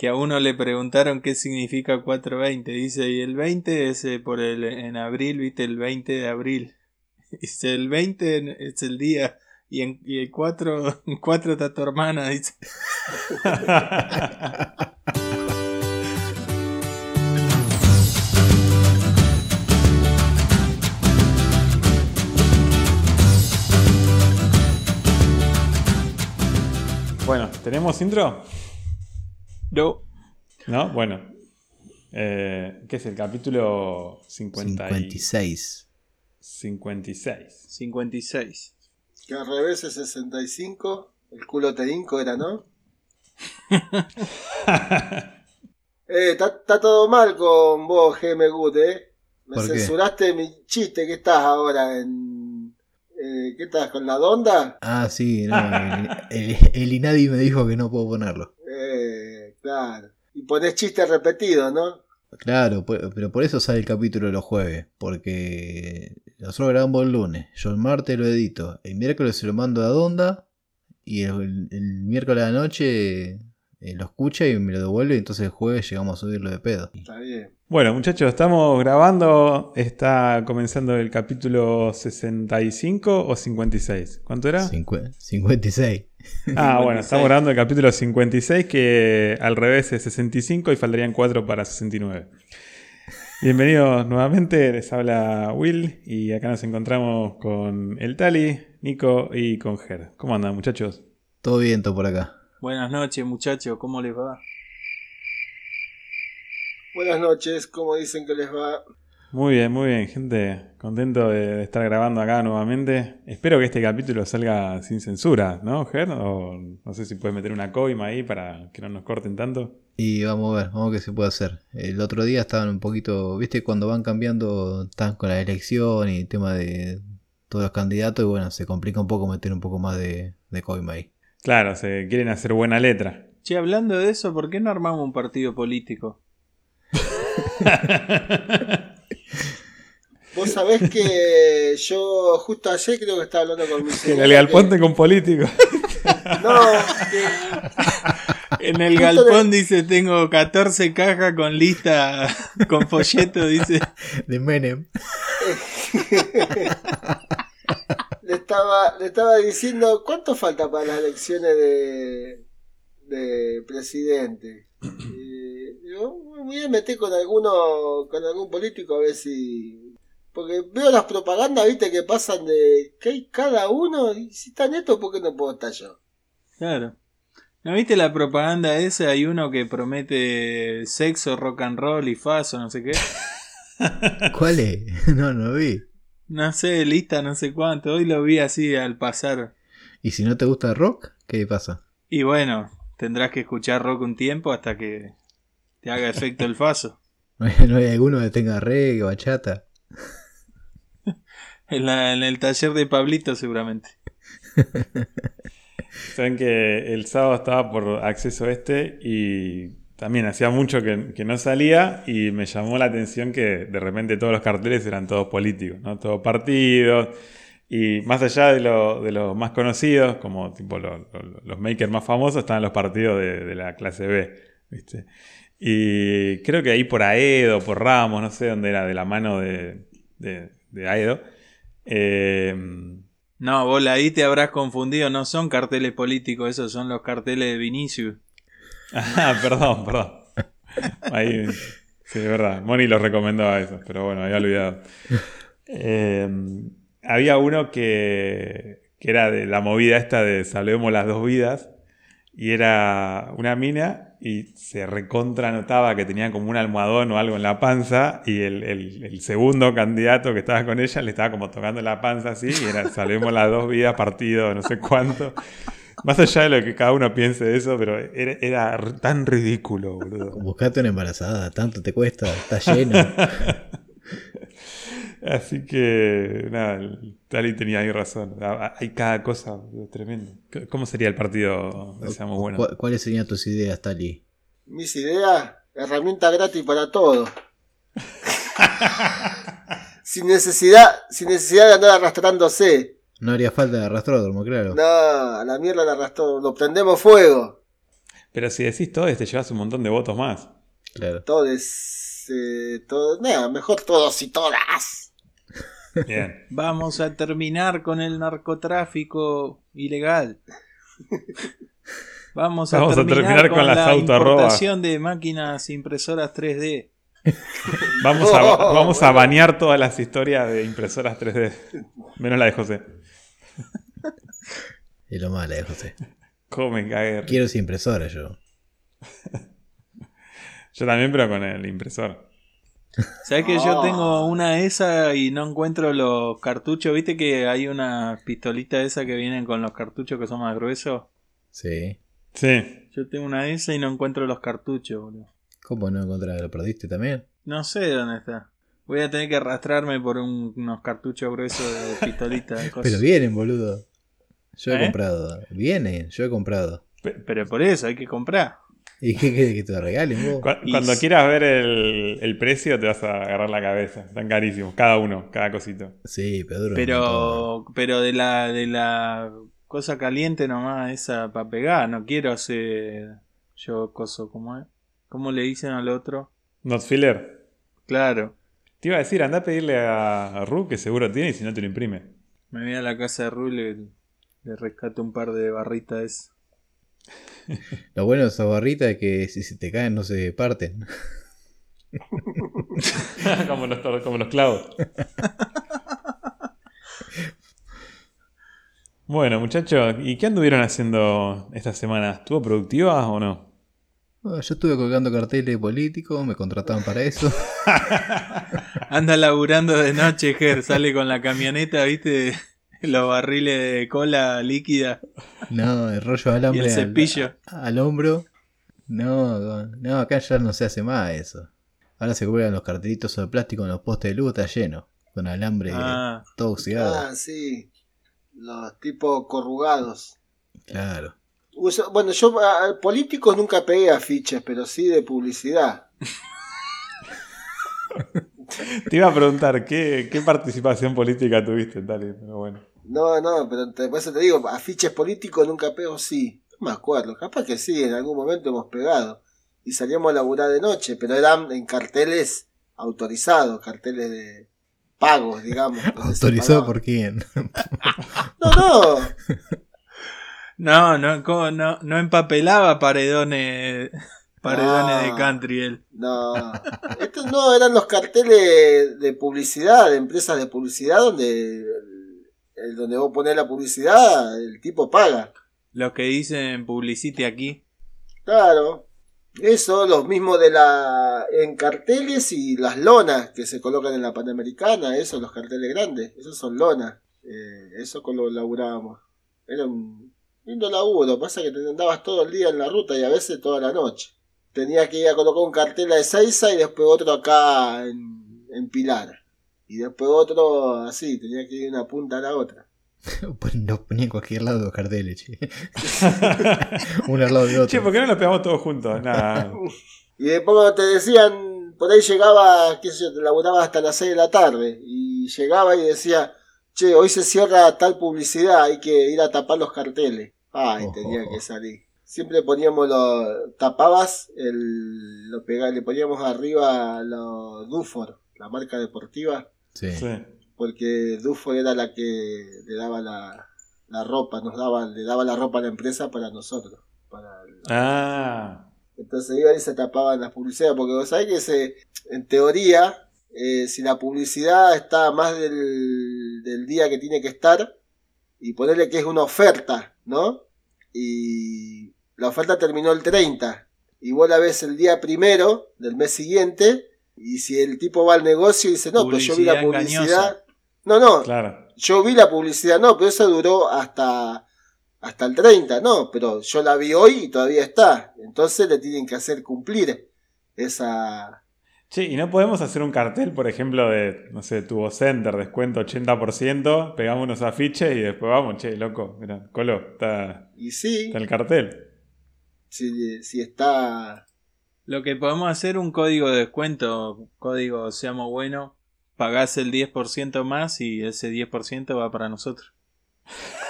que a uno le preguntaron qué significa 420. Dice, y el 20 es eh, por el, en abril, viste, el 20 de abril. Dice, el 20 es el día. Y, en, y el 4, 4 está tu hermana, dice. Bueno, ¿tenemos intro? No. ¿No? Bueno. Eh, ¿Qué es el capítulo 50 y- 56. 56? 56. Que al revés es 65. El culo te hinco era, ¿no? Eh, está está todo mal con vos, GM Good, ¿eh? Me ¿Por qué? censuraste mi chiste. ¿Qué estás ahora? en eh, ¿Qué estás? ¿Con la donda? Ah, sí, no, el, el, el Inadi me dijo que no puedo ponerlo. Eh, claro. Y ponés chistes repetidos, ¿no? Claro, pero por eso sale el capítulo de los jueves, porque nosotros grabamos el lunes, yo el martes lo edito, el miércoles se lo mando a Donda y el, el miércoles a la noche eh, lo escucha y me lo devuelve, y entonces el jueves llegamos a subirlo de pedo. Está bien. Bueno, muchachos, estamos grabando. Está comenzando el capítulo 65 o 56. ¿Cuánto era? Cincue- 56. Ah, bueno, 56. estamos grabando el capítulo 56, que al revés es 65 y faltarían 4 para 69. Bienvenidos nuevamente, les habla Will y acá nos encontramos con el Tali, Nico y con Ger. ¿Cómo andan, muchachos? Todo bien, todo por acá. Buenas noches, muchachos, ¿cómo les va? Buenas noches, ¿cómo dicen que les va? Muy bien, muy bien, gente. Contento de, estar grabando acá nuevamente. Espero que este capítulo salga sin censura, ¿no, Ger? O no sé si puedes meter una coima ahí para que no nos corten tanto. Y vamos a ver, vamos a ver qué se puede hacer. El otro día estaban un poquito, viste, cuando van cambiando, están con la elección y el tema de todos los candidatos, y bueno, se complica un poco meter un poco más de, de coima ahí. Claro, se quieren hacer buena letra. Che, hablando de eso, ¿por qué no armamos un partido político? Vos sabés que yo justo ayer creo que estaba hablando con mi Que señora el galponte con políticos. No, que- En el galpón dice, tengo 14 cajas con lista, con folleto, dice. De Menem. le estaba, le estaba diciendo cuánto falta para las elecciones de, de presidente. Y digo, me voy a meter con alguno, con algún político a ver si. Porque veo las propagandas, viste, que pasan de que hay cada uno, y si está neto, ¿por qué no puedo estar yo? Claro. ¿No viste la propaganda esa? Hay uno que promete sexo, rock and roll y faso, no sé qué. ¿Cuál es? No, no vi. No sé, lista, no sé cuánto. Hoy lo vi así al pasar. ¿Y si no te gusta el rock? ¿Qué pasa? Y bueno, tendrás que escuchar rock un tiempo hasta que te haga efecto el faso. ¿No hay, no hay alguno que tenga reggae, bachata? En, la- en el taller de Pablito seguramente. Saben que el sábado estaba por acceso este y también hacía mucho que, que no salía y me llamó la atención que de repente todos los carteles eran todos políticos, ¿no? Todos partidos. Y más allá de, lo- de los más conocidos, como tipo lo- lo- los makers más famosos, estaban los partidos de, de la clase B, ¿viste? Y creo que ahí por Aedo, por Ramos, no sé dónde era, de la mano de, de, de Aedo. eh, No, vos ahí te habrás confundido. No son carteles políticos, esos son los carteles de Vinicius. Ah, perdón, perdón. Ahí, sí, es verdad. Moni los recomendaba eso, pero bueno, había olvidado. Eh, había uno que, que era de la movida esta de Salvemos las dos vidas, y era una mina y se recontra notaba que tenía como un almohadón o algo en la panza, y el, el- el segundo candidato que estaba con ella le estaba como tocando la panza así, y era Salvemos las dos vidas, partido, no sé cuánto. Más allá de lo que cada uno piense de eso, pero era, tan ridículo, boludo. Buscate una embarazada, tanto te cuesta, está lleno. Así que, nada, el Tali tenía ahí razón. Hay cada cosa. C- ¿Cómo sería el partido? Deseamos bueno. ¿Cu- ¿Cuáles serían tus ideas, Tali? Mis ideas, herramienta gratis para todo. sin necesidad, sin necesidad de andar arrastrándose. No haría falta de arrastródromo, claro. No, a la mierda la arrastró, lo prendemos fuego. Pero si decís todo, te llevas un montón de votos más. Claro. Todos, eh, todos, nada, mejor todos y todas. Bien. Vamos a terminar con el narcotráfico ilegal. Vamos a, Vamos a terminar, con, con las la importación de máquinas impresoras 3D. Vamos a, Oh, vamos a bueno. banear todas las historias de impresoras 3D. Menos la de José. Es lo malo, eh, José. ¿Cómo me cagué? Quiero esa impresora yo. Yo también, pero con el impresor. ¿Sabes que yo Oh. tengo una esa y no encuentro los cartuchos? ¿Viste que hay una pistolita esa que vienen con los cartuchos que son más gruesos? Sí. Sí. Yo tengo una de esa y no encuentro los cartuchos, boludo. ¿Cómo no encontrar? ¿Lo perdiste también? No sé dónde está. Voy a tener que arrastrarme por un- unos cartuchos gruesos de pistolita. de cosas. Pero vienen, boludo. Yo he ¿Eh? comprado. Vienen, yo he comprado. Pe- Pero por eso hay que comprar. ¿Y qué querés que te lo regalen vos? Cuando quieras ver el, el precio, te vas a agarrar la cabeza. Están carísimos. Cada uno, cada cosito. Sí, montón. Pero, pero de la, de la cosa caliente nomás, esa para pegar, no quiero hacer yo coso como es. ¿Cómo le dicen al otro? Not filler. Claro, Te iba a decir, anda a pedirle a Ru, que seguro tiene, y si no te lo imprime. me voy a la casa de Rule y le rescato un par de barritas. Lo bueno de esas barritas es que si se te caen no se parten. como, los, como los clavos. bueno, muchachos, ¿y qué anduvieron haciendo esta semana? ¿Estuvo productiva o no? Bueno, yo estuve colgando carteles políticos, me contrataban para eso. Anda laburando de noche, Ger, sale con la camioneta, viste, los barriles de cola líquida No, el rollo de y alambre el al- cepillo. Al, hombro. No, no, acá ya no se hace más eso. Ahora se cuelgan los cartelitos de plástico en los postes de luz, está lleno. Con alambre Ah, todo oxidado. Ah, sí. Los tipos corrugados. Claro. Usa- bueno, yo a, a políticos nunca pegué afiches, pero sí de publicidad. Te iba a preguntar, ¿qué, qué participación política tuviste, Tali? Pero bueno. No, no, pero te, por eso te digo, afiches políticos nunca pego, sí. No me acuerdo, capaz que sí, en algún momento hemos pegado. Y salíamos a laburar de noche, pero eran en carteles autorizados, carteles de pagos, digamos. ¿Autorizado por quién? No, no, no, no, ¿cómo no, no empapelaba paredones, paredones de country él. no. Estos no, eran los carteles de publicidad, de empresas de publicidad, donde, el- donde vos ponés la publicidad, el tipo paga. Los que dicen publicity aquí. Claro. Eso, los mismos de la. en carteles y las lonas que se colocan en la Panamericana, esos, los carteles grandes, esos son lonas. Eh, eso con lo laburábamos. Era un lindo laburo, pasa que te andabas todo el día en la ruta y a veces toda la noche. Tenía que ir a colocar un cartel a Ezeiza y después otro acá en, en Pilar. Y después otro así, tenía que ir de una punta a la otra. Los ponía en cualquier lado los carteles, che. Uno al lado de otro. Che, ¿por qué no lo pegamos todos juntos? Nada. Y después te decían, por ahí llegaba, qué sé yo, te laburaba hasta las 6 de la tarde. Y llegaba y decía, che, hoy se cierra tal publicidad, hay que ir a tapar los carteles. Ay, Ojo. tenía que salir. Siempre poníamos lo, tapabas, el, lo pegaba, le poníamos arriba los Dufor, la marca deportiva, Sí. Sí. porque Dufor era la que le daba la, la ropa, nos daba, le daba la ropa a la empresa para nosotros. Para el- Ah. entonces iban y se tapaban las publicidades, porque vos sabés que se, en teoría, eh, si la publicidad está más del, del día que tiene que estar, y ponerle que es una oferta, ¿no? Y la oferta terminó el 30, y vos la ves el día primero del mes siguiente, y si el tipo va al negocio y dice, no, pero yo vi la Publicidad publicidad. engañosa. No, no, Claro. yo vi la publicidad, no, pero eso duró hasta, hasta el 30, no, pero yo la vi hoy y todavía está. Entonces le tienen que hacer cumplir esa... Che, ¿y no podemos hacer un cartel, por ejemplo, de, no sé, Tubo Center, descuento 80%, pegamos unos afiches y después vamos, che, loco, mira, Colo, está, Y sí, está el cartel. si, si está... Lo que podemos hacer un código de descuento, código seamos bueno, pagás el 10% más y ese 10% va para nosotros.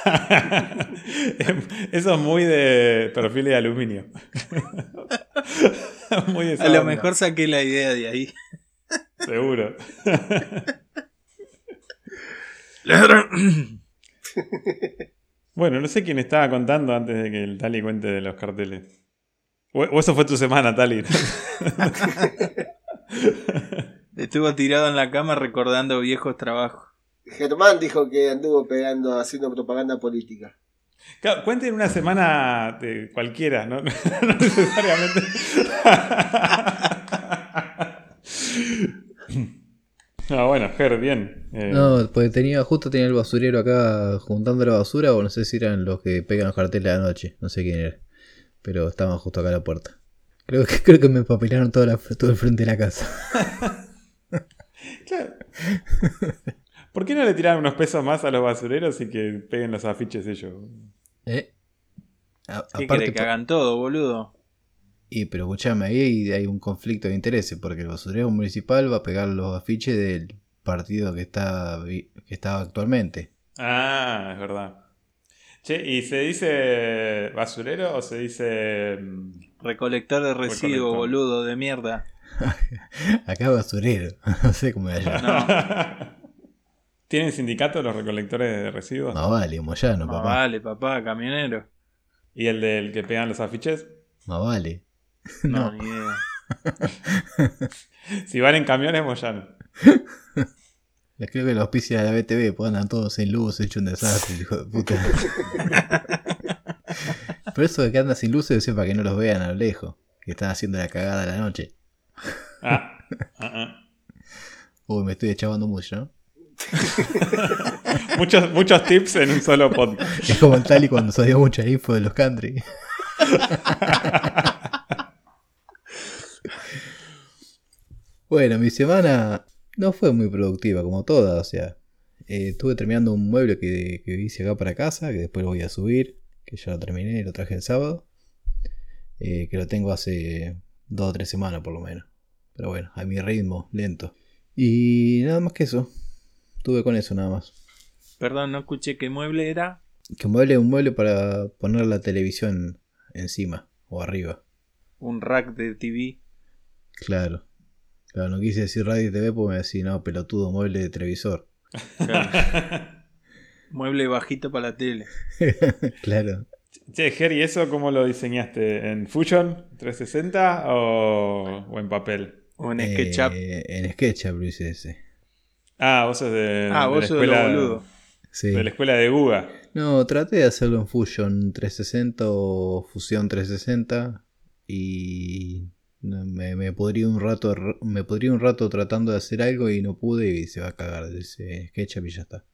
Eso es muy de perfil de aluminio. muy de A lo mejor saqué la idea de ahí. Seguro. Bueno, no sé quién estaba contando antes de que el Tali cuente de los carteles. O, o eso fue tu semana, Tali. Estuvo tirado en la cama recordando viejos trabajos. Germán dijo que anduvo pegando, haciendo propaganda política. Claro, cuenten una semana de cualquiera, ¿no? no necesariamente. Ah, bueno, Ger, bien. Eh, No, pues tenía, justo tenía el basurero acá juntando la basura, o no sé si eran los que pegan los carteles a la noche, no sé quién era. Pero estaban justo acá a la puerta. Creo que, creo que me papilaron toda la, todo el frente de la casa. claro. ¿Por qué no le tiraron unos pesos más a los basureros y que peguen los afiches ellos? ¿Eh? A- ¿Qué aparte, que hagan todo, boludo? y pero escuchame, ahí hay un conflicto de intereses, porque el basurero municipal va a pegar los afiches del partido que está que está actualmente. Ah, es verdad. Che, ¿y se dice basurero o se dice... mm, Recolector de residuos, Recolector. boludo, de mierda. Acá basurero, no sé cómo es allá. No, ¿Tienen sindicato los recolectores de residuos? Más vale, Moyano, más papá. vale, papá, camionero. ¿Y el del que pegan los afiches? Más vale. No, No. ni idea. Si van en camiones, Moyano. Les creo que los auspicios de la BTV pues andan todos sin luz, hecho un desastre, hijo de puta. Por eso de que andan sin luz es para que no los vean a lo lejos, que están haciendo la cagada a la noche. Ah, ah, ah. Uy, me estoy echabando mucho, ¿no? Muchos, muchos tips en un solo podcast. Es como el Tali cuando salió mucha info de los country. bueno, mi semana no fue muy productiva como toda, o sea, eh, estuve terminando un mueble que, que hice acá para casa, que después lo voy a subir, que ya lo terminé, lo traje el sábado, eh, que lo tengo hace dos o tres semanas por lo menos. Pero bueno, a mi ritmo, lento. Y nada más que eso. Estuve con eso nada más. Perdón, no escuché qué mueble era. Que un mueble un mueble para poner la televisión encima o arriba. Un rack de TV. Claro. Claro, no quise decir radio y TV porque me decía, no, pelotudo, mueble de televisor. Claro. Mueble bajito para la tele. claro. Che, Jerry, ¿eso cómo lo diseñaste? ¿En Fusion 360 o, o en papel? O en Eh, SketchUp. en SketchUp lo hice ese. Ah, vos sos de, ah, de vos la sos de escuela, los boludos. Sí. de la escuela de Guga. No, traté de hacerlo en Fusion 360 o Fusión 360 y me, me podría un rato me podría un rato tratando de hacer algo y no pude y se va a cagar de ese SketchUp y ya está.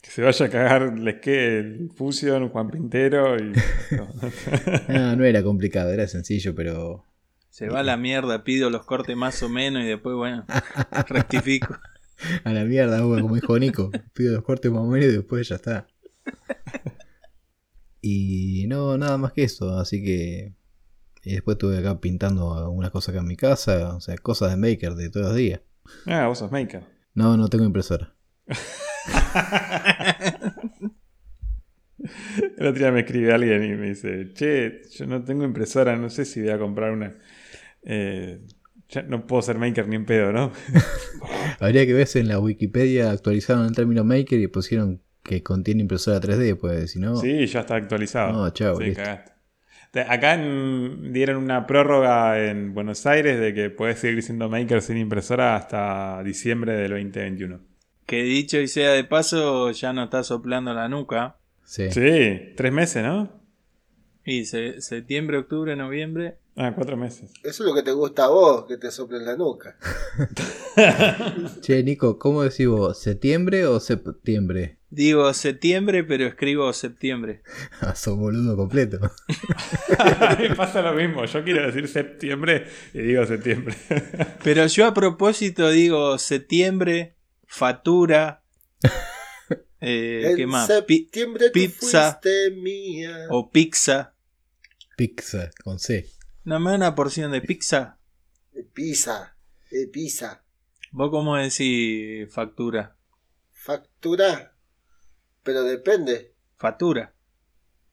Que se vaya a cagar el, que el Fusion, Juan Pintero y... no. No, no era complicado, era sencillo, pero Se va a la mierda, pido los cortes más o menos y después, bueno, rectifico. A la mierda, como dijo Nico. Pido los cortes más o menos y después ya está. Y no, nada más que eso. Así que. Y después estuve acá pintando algunas cosas acá en mi casa. O sea, cosas de Maker de todos los días. Ah, vos sos maker. No, no tengo impresora. El otro día me escribe alguien y me dice, che, yo no tengo impresora, no sé si voy a comprar una. Eh, ya no puedo ser maker ni en pedo, ¿no? Habría que ver si en la Wikipedia actualizaron el término Maker y pusieron que contiene impresora 3D. Pues si no. Sí, ya está actualizado. No, chao, Sí, listo. cagaste. Acá en- dieron una prórroga en Buenos Aires de que puedes seguir siendo maker sin impresora hasta diciembre del 2021. Que dicho y sea de paso, ya no está soplando la nuca. Sí. Sí, tres meses, ¿no? Y se- septiembre, octubre, noviembre. Ah, cuatro meses. Eso es lo que te gusta a vos, que te soplen la nuca. Che, Nico, ¿cómo decís vos? ¿Septiembre o septiembre? Digo septiembre, pero escribo septiembre. Ah, sos boludo completo. A mí me pasa lo mismo. Yo quiero decir septiembre y digo septiembre. Pero yo a propósito digo septiembre, fatura. eh, ¿Qué más? Pi- septiembre tú pizza. fuiste mía. o pizza. Pizza con C. No me da una porción de pizza. De pizza. De pizza. ¿Vos cómo decís factura? Factura. Pero depende. Factura.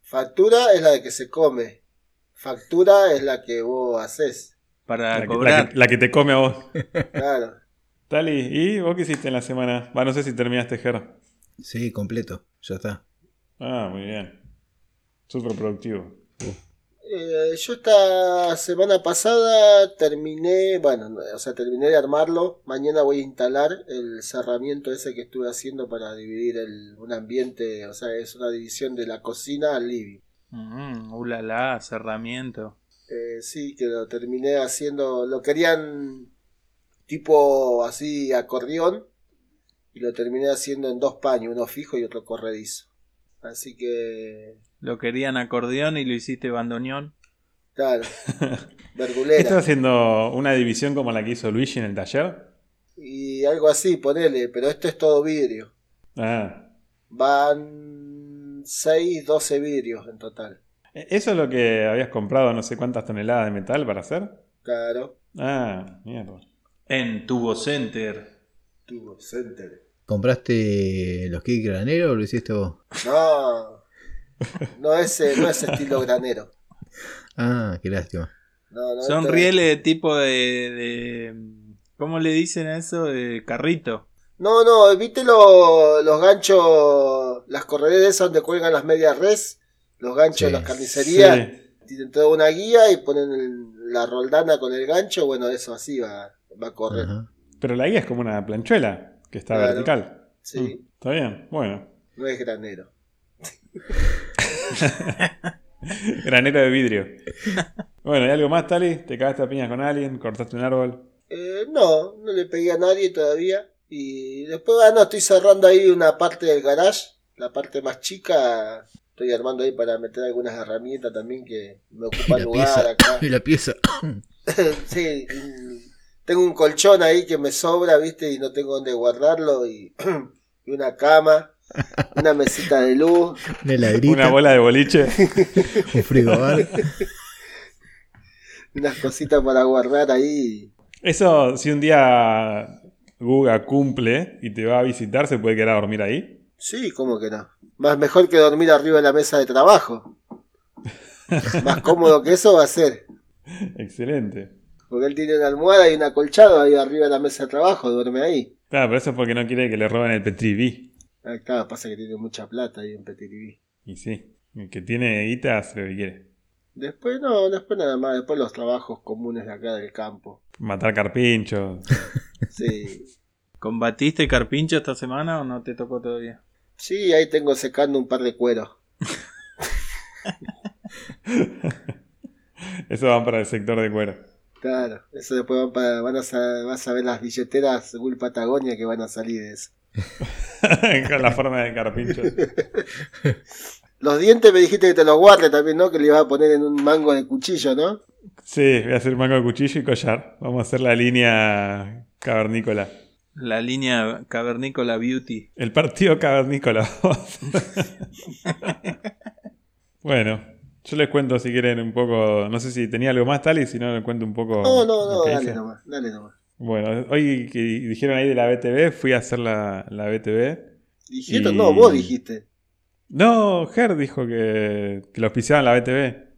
Factura es la de que se come. Factura es la que vos haces. Para La que, la cobrar. que- la que te come a vos. Claro. Tali, ¿y vos qué hiciste en la semana? Va, no sé si terminaste, Ger. Sí, completo. Ya está. Ah, muy bien. Súper productivo. Eh, yo esta semana pasada terminé, bueno, no, o sea, terminé de armarlo. Mañana voy a instalar el cerramiento ese que estuve haciendo para dividir el, un ambiente, o sea, es una división de la cocina al living. Mm, ulala, cerramiento. Eh, sí, que lo terminé haciendo, lo querían tipo así acordeón y lo terminé haciendo en dos paños, uno fijo y otro corredizo. Así que, Lo querían acordeón y lo hiciste bandoneón. claro, ¿Estás verdulera. haciendo una división como la que hizo Luigi en el taller? Y algo así, ponele, pero esto es todo vidrio. Ah. Van 6, 12 vidrios en total. ¿E- ¿Eso es lo que habías comprado no sé cuántas toneladas de metal para hacer? Claro. Ah, mierda. En Tubo Center. Tubo Center. ¿Compraste los kits granero o lo hiciste vos? No. No es, no es estilo granero. Ah, qué lástima. No, no, Son rieles de tipo de, de- ¿Cómo le dicen a eso? De carrito. No, no, viste lo- los ganchos, las correderas esas donde cuelgan las medias res, los ganchos de las carnicerías, Sí. tienen toda una guía y ponen el- la roldana con el gancho, bueno, eso así va, va a correr. Ajá. Pero la guía es como una planchuela que está Claro. vertical. Sí, Mm, Está bien, bueno. no es granero. Granero de vidrio. Bueno, ¿hay algo más, Tali? ¿Te cagaste a piñas con alguien? ¿Cortaste un árbol? Eh, no, no le pegué a nadie todavía. Y después, ah, no, estoy cerrando ahí una parte del garage, la parte más chica. Estoy armando ahí para meter algunas herramientas también que me ocupan lugar pieza. acá. Y la pieza. sí, y tengo un colchón ahí que me sobra, viste, y no tengo dónde guardarlo. Y, y una cama, una mesita de luz. Una bola de boliche. Un frigobar. unas cositas para guardar ahí. Eso, si un día Guga cumple y te va a visitar, ¿se puede quedar a dormir ahí? Sí, ¿cómo que no? Más mejor que dormir arriba de la mesa de trabajo. Más cómodo que eso va a ser. Excelente. Porque él tiene una almohada y un acolchado ahí arriba de la mesa de trabajo, duerme ahí. Claro, pero eso es porque no quiere que le roben el Petrivi. Ah, claro, pasa que tiene mucha plata ahí en Petiriví. Y sí, el que tiene guita hace lo que quiere. Después no, después nada más, después los trabajos comunes de acá del campo. Matar carpinchos. Sí. ¿Combatiste carpincho esta semana o no te tocó todavía? Sí, ahí tengo secando un par de cueros. Eso van para el sector de cuero. Claro, eso después van, para, van a, vas a ver las billeteras Google Patagonia que van a salir de eso. Con la forma de carpincho. Los dientes me dijiste que te los guarde también, ¿no? Que le ibas a poner en un mango de cuchillo, ¿no? Sí, voy a hacer mango de cuchillo y collar. Vamos a hacer la línea cavernícola. La línea cavernícola beauty. El partido cavernícola. bueno, yo les cuento si quieren un poco. No sé si tenía algo más tal y si no, les cuento un poco. No, no, lo no, dale hice. nomás, dale nomás. Bueno, hoy que dijeron ahí de la BTV, fui a hacer la, la BTV. ¿Dijiste? Y- No, vos dijiste. No, Ger dijo que, que los pisaban la BTV.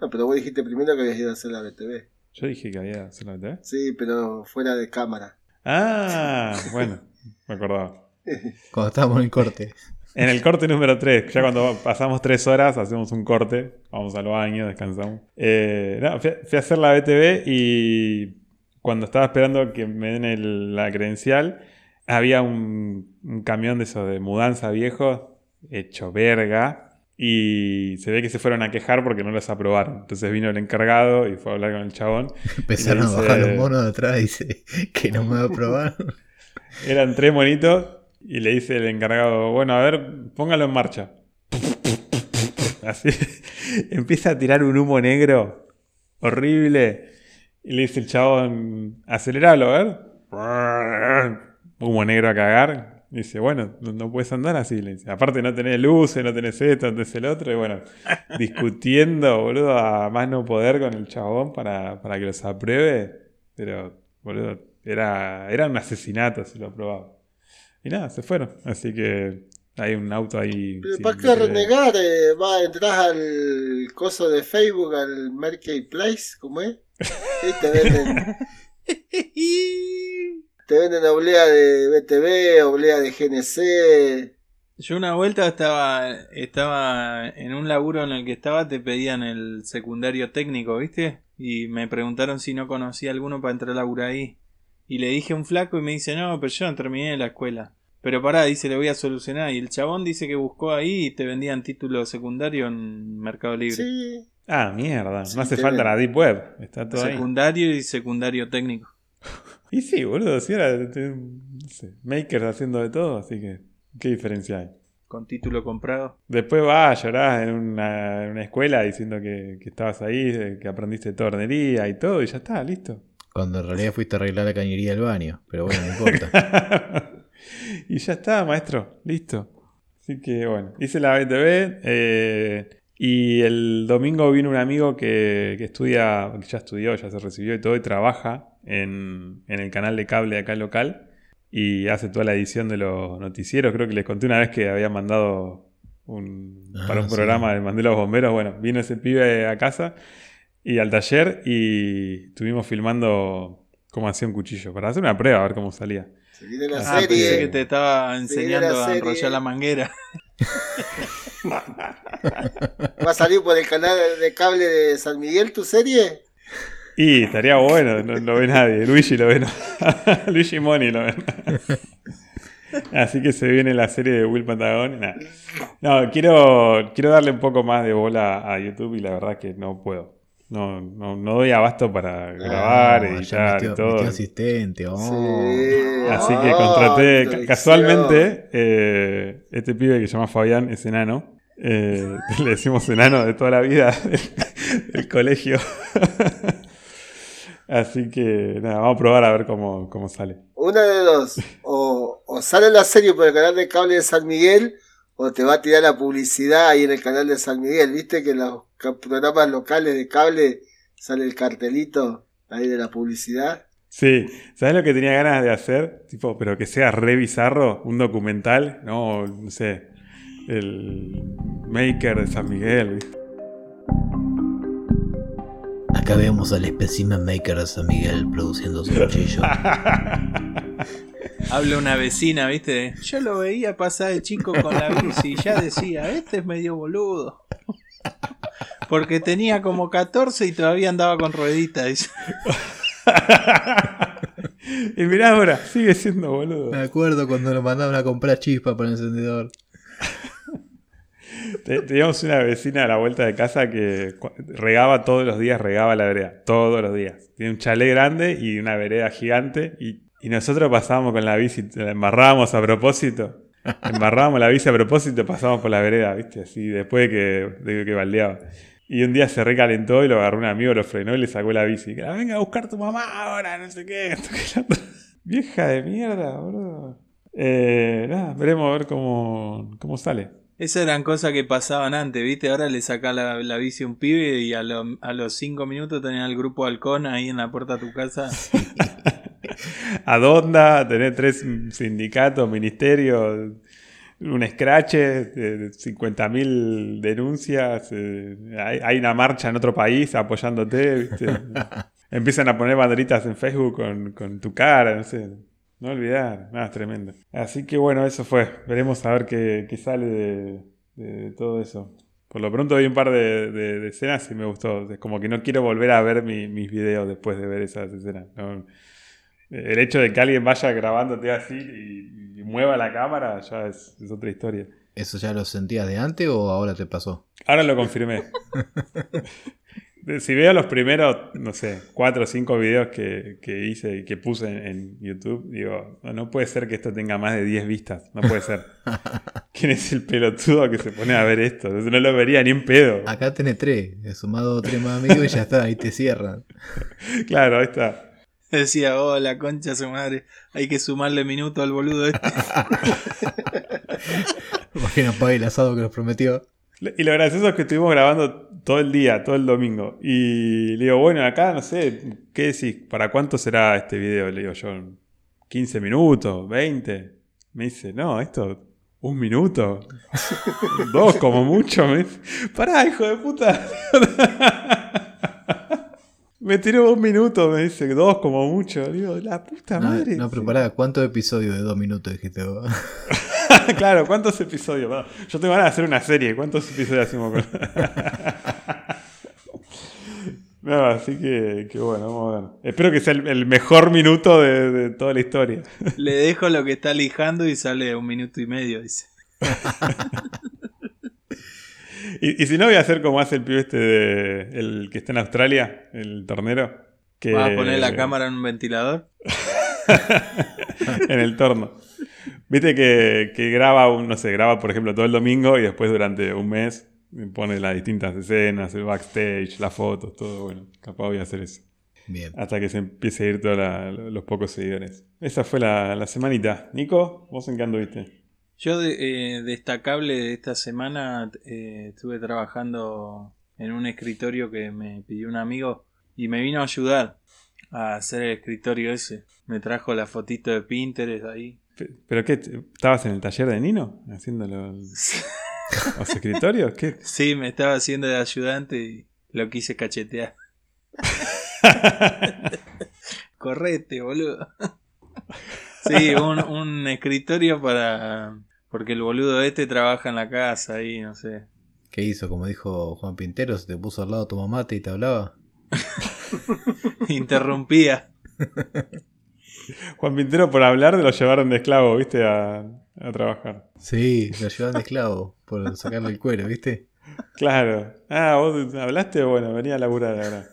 No, pero vos dijiste primero que habías ido a hacer la BTV. Yo dije que había hacer la BTV. Sí, pero fuera de cámara. Ah, bueno, me acordaba. Cuando estábamos en el corte. En el corte número 3, ya cuando pasamos 3 horas, hacemos un corte, vamos al baño, descansamos. Eh, no, fui, a- hacer la BTV y cuando estaba esperando que me den el- la credencial, había un, un camión de esos de mudanza viejo, hecho verga, y se ve que se fueron a quejar porque no los aprobaron. Entonces vino el encargado y fue a hablar con el chabón. Empezaron dice- a bajar los monos de atrás y dice que no me va a probar. Eran tres monitos y le dice el encargado, bueno, a ver, póngalo en marcha. Así empieza a tirar un humo negro horrible y le dice el chabón, aceleralo, a ver. Humo negro a cagar. Y dice, bueno, no, no puedes andar así. Le dice, aparte no tenés luces, no tenés esto, no tenés el otro. Y bueno, discutiendo, boludo, a más no poder con el chabón para, para que los apruebe. Pero, boludo, era, era un asesinato si lo aprobaba. Y nada, se fueron. Así que Hay un auto ahí. ¿para qué renegar? Eh, va, entras al coso de Facebook, al Marketplace, ¿cómo es? Y te venden, te venden oblea de BTV, oblea de GNC. Yo una vuelta estaba, estaba en un laburo en el que estaba, te pedían el secundario técnico, ¿viste? Y me preguntaron si no conocía alguno para entrar a laburar ahí. Y le dije a un flaco y me dice, no, pero yo no terminé la escuela. Pero pará, dice, le voy a solucionar. Y el chabón dice que buscó ahí y te vendían título secundario en Mercado Libre. Sí, Ah, mierda. Sí, no hace falta la Deep Web. Está todo ahí. secundario y secundario técnico. Y sí, boludo. Si era este, no sé, makers haciendo de todo, así que. ¿Qué diferencia hay? Con título comprado. Después vas, llorás en una, en una escuela diciendo que, que estabas ahí, que aprendiste tornería y todo, y ya está, listo. Cuando en realidad fuiste a arreglar la cañería del baño. Pero bueno, no importa. y ya está, maestro, listo. Así que bueno, hice la BTV eh, y el domingo vino un amigo que, que estudia, que ya estudió, ya se recibió y todo, y trabaja en, en el canal de cable de acá local y hace toda la edición de los noticieros. Creo que les conté una vez que había mandado un, Ah, para un sí. programa, le mandé los bomberos. Bueno, vino ese pibe a casa y al taller y estuvimos filmando cómo hacía un cuchillo para hacer una prueba, a ver cómo salía. se viene la Ah, pensé serie. que te estaba enseñando a enrollar la manguera. ¿Va a salir por el canal de cable de San Miguel tu serie? Y estaría bueno, no lo ve nadie. Luigi lo ve. no. Luigi y Moni lo ven. Así que se viene la serie de Will Patagon. Nah. No, quiero, quiero darle un poco más de bola a YouTube y la verdad que no puedo. No, no, no doy abasto para grabar, Ah, editar metió, y todo. metió asistente. oh. Sí. Así que Oh, contraté, introducción. casualmente, eh, este pibe que se llama Fabián es enano. Eh, le decimos enano de toda la vida del colegio. Así que nada, vamos a probar a ver cómo, cómo sale. Una de dos. O, o sale la serie por el canal de cable de San Miguel, o te va a tirar la publicidad ahí en el canal de San Miguel. Viste que en los programas locales de cable sale el cartelito ahí de la publicidad. Sí, ¿sabes lo que tenía ganas de hacer? Tipo, pero que sea re bizarro, un documental, no, no sé, el Maker de San Miguel. ¿viste? Acá vemos al Specimen Maker de San Miguel produciendo su cuchillo. Habla una vecina, ¿viste? Yo lo veía pasar el chico con la bici y ya decía, este es medio boludo. Porque tenía como 14 y todavía andaba con rueditas. y mirá ahora, sigue siendo boludo. Me acuerdo cuando nos mandaban a comprar chispa para el encendedor. Te- Teníamos una vecina a la vuelta de casa que regaba todos los días, regaba la vereda, todos los días. Tiene un chalet grande y una vereda gigante y, y nosotros pasábamos con la bici, la embarrábamos a propósito. Embarrábamos la bici a propósito y pasábamos por la vereda, ¿viste? Así después de que, de que baldeaba. Y un día se recalentó y lo agarró un amigo, lo frenó y le sacó la bici. Que la venga a buscar tu mamá ahora, no sé qué. esto que. Vieja de mierda, boludo. Eh, nada, veremos a ver cómo, cómo sale. Esas eran cosas que pasaban antes, ¿viste? Ahora le saca la, la bici a un pibe y a, lo- a los 5 minutos tenía el grupo halcón ahí en la puerta de tu casa. Adonda, tener tres sindicatos, ministerios, un scratch, eh, 50.000 denuncias, eh, hay, una marcha en otro país apoyándote, ¿viste? empiezan a poner banderitas en Facebook con, con tu cara, no sé, no olvidar, nada, es tremendo. Así que bueno, eso fue, veremos a ver qué, qué sale de, de- de todo eso. Por lo pronto vi un par de, de- de escenas y me gustó, es como que no quiero volver a ver mi- mis videos después de ver esas escenas. no. El hecho de que alguien vaya grabándote así y, y mueva la cámara ya es, es otra historia. ¿Eso ya lo sentías de antes o ahora te pasó? Ahora lo confirmé. si veo los primeros, no sé, cuatro o cinco videos que, que hice y que puse en, en YouTube, digo, no, no puede ser que esto tenga más de 10 vistas. No puede ser. ¿Quién es el pelotudo que se pone a ver esto? No lo vería ni en pedo. Acá tenés tres. He sumado tres más amigos y ya está, ahí te cierran. Claro, ahí está. Decía, oh, la concha su madre, hay que sumarle minuto al boludo este. Pague el asado que nos prometió. Y lo gracioso es que estuvimos grabando todo el día, todo el domingo. Y le digo, bueno, acá no sé, ¿qué decís? ¿Para cuánto será este video? Le digo yo, 15 minutos, 20. Me dice, no, esto ¿Un minuto? Dos como mucho. Me... Pará, hijo de puta. Me tiró un minuto, me dice. Dos como mucho. Digo, la puta madre. No, pero pará, ¿cuántos episodios de dos minutos dijiste vos? claro, ¿cuántos episodios? Yo tengo ganas de hacer una serie. ¿Cuántos episodios hacemos con.? No, así que, que, bueno, vamos a ver. Espero que sea el, mejor minuto de, toda la historia. Le dejo lo que está lijando y sale un minuto y medio, dice. y, si no, voy a hacer como hace el pibe este de, el que está en Australia, el tornero. Que... ¿Vas a poner la cámara en un ventilador? en el torno. Viste que, que graba, un, no sé, graba por ejemplo todo el domingo y después durante un mes pone las distintas escenas, el backstage, las fotos, todo. Bueno, capaz voy a hacer eso. Bien. Hasta que se empiece a ir todos los pocos seguidores. Esa fue la, semanita. Nico, ¿vos en qué anduviste? Yo, eh, destacable de esta semana, eh, estuve trabajando en un escritorio que me pidió un amigo y me vino a ayudar a hacer el escritorio ese. Me trajo la fotito de Pinterest ahí. ¿Pero qué? ¿Estabas en el taller de Nino? Haciéndolo. ¿Los escritorios? ¿Qué? Sí, me estaba haciendo de ayudante y lo quise cachetear. Correte, boludo. Sí, un, escritorio para. Porque el boludo este trabaja en la casa ahí, no sé. ¿Qué hizo? Como dijo Juan Pintero, se te puso al lado tu mate y te hablaba. Interrumpía. Juan Pintero por hablar de lo llevaron de esclavo, viste, a, a trabajar. Sí, lo llevan de esclavo por sacarle el cuero, ¿viste? Claro. Ah, vos hablaste, bueno, venía a laburar ahora.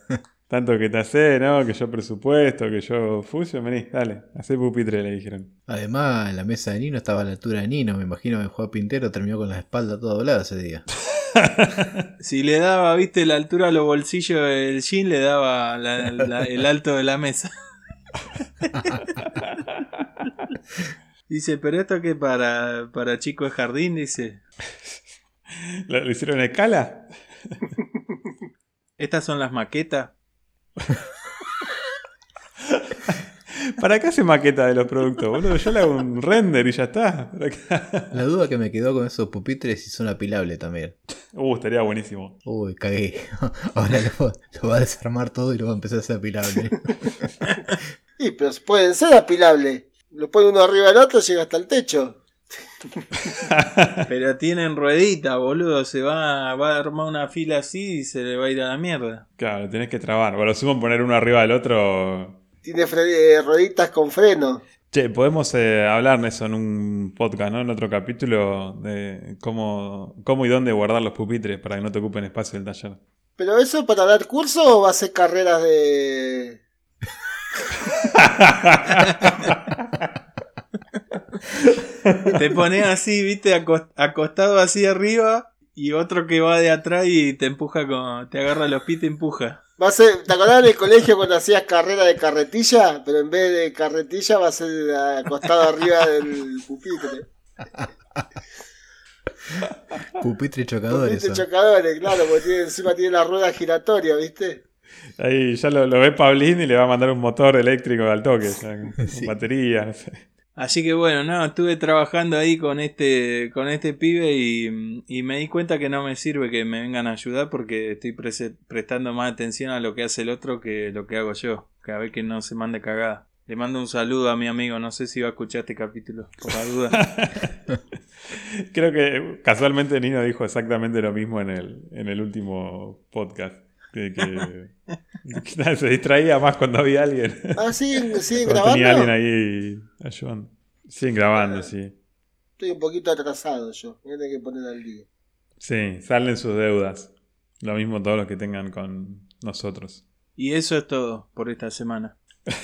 Tanto que te hace, ¿no? Que yo presupuesto, que yo fuso, vení, dale, hacé pupitre, le dijeron. Además, la mesa de Nino estaba a la altura de Nino, me imagino que Juan Pintero terminó con la espalda toda doblada ese día. si le daba, viste, la altura a los bolsillos del jean, le daba el alto de la mesa. Dice, pero esto que para, para chicos de jardín, dice. ¿Lo, hicieron en escala? Estas son las maquetas. ¿Para qué hace maqueta de los productos, boludo? Yo le hago un render y ya está. La duda que me quedó con esos pupitres si son apilables también. Uh, estaría buenísimo. Uy, cagué. Ahora lo, lo, va a desarmar todo y lo va a empezar a hacer apilable. sí, pero pueden ser apilables. Lo pone uno arriba del otro y llega hasta el techo. Pero tienen ruedita, boludo. Se va, va a armar una fila así y se le va a ir a la mierda. Claro, tenés que trabar. Bueno, sumo poner uno arriba del otro. Tiene eh, rueditas con freno. Che, podemos eh, hablar de eso en un podcast, ¿no? En otro capítulo de cómo, cómo y dónde guardar los pupitres para que no te ocupen espacio el taller. ¿Pero eso para dar curso o va a ser carreras de, te pones así, viste, acostado así arriba y otro que va de atrás y te empuja, con, te agarra los pies y te empuja. Va a ser, ¿Te acordás del colegio cuando hacías carrera de carretilla? Pero en vez de carretilla va a ser acostado arriba del pupitre. Pupitre chocadores. Pupitre chocadores, claro, porque encima tiene la rueda giratoria, ¿viste? Ahí ya lo, ve Pablín y le va a mandar un motor eléctrico al toque, con batería, no sé. Así que bueno, no, estuve trabajando ahí con este, con este pibe y, y, me di cuenta que no me sirve que me vengan a ayudar porque estoy prestando más atención a lo que hace el otro que lo que hago yo. Cada vez que no se mande cagada. Le mando un saludo a mi amigo, no sé si va a escuchar este capítulo, por la duda. Creo que casualmente Nino dijo exactamente lo mismo en el, en el último podcast. Que, se distraía más cuando había alguien. Ah, sí, sí, grabando. Tenía alguien ahí ayudando. Siguen grabando, sí. Estoy un poquito atrasado yo. Voy a tener que poner al día. Sí, salen sus deudas. Lo mismo todos los que tengan con nosotros. Y eso es todo por esta semana.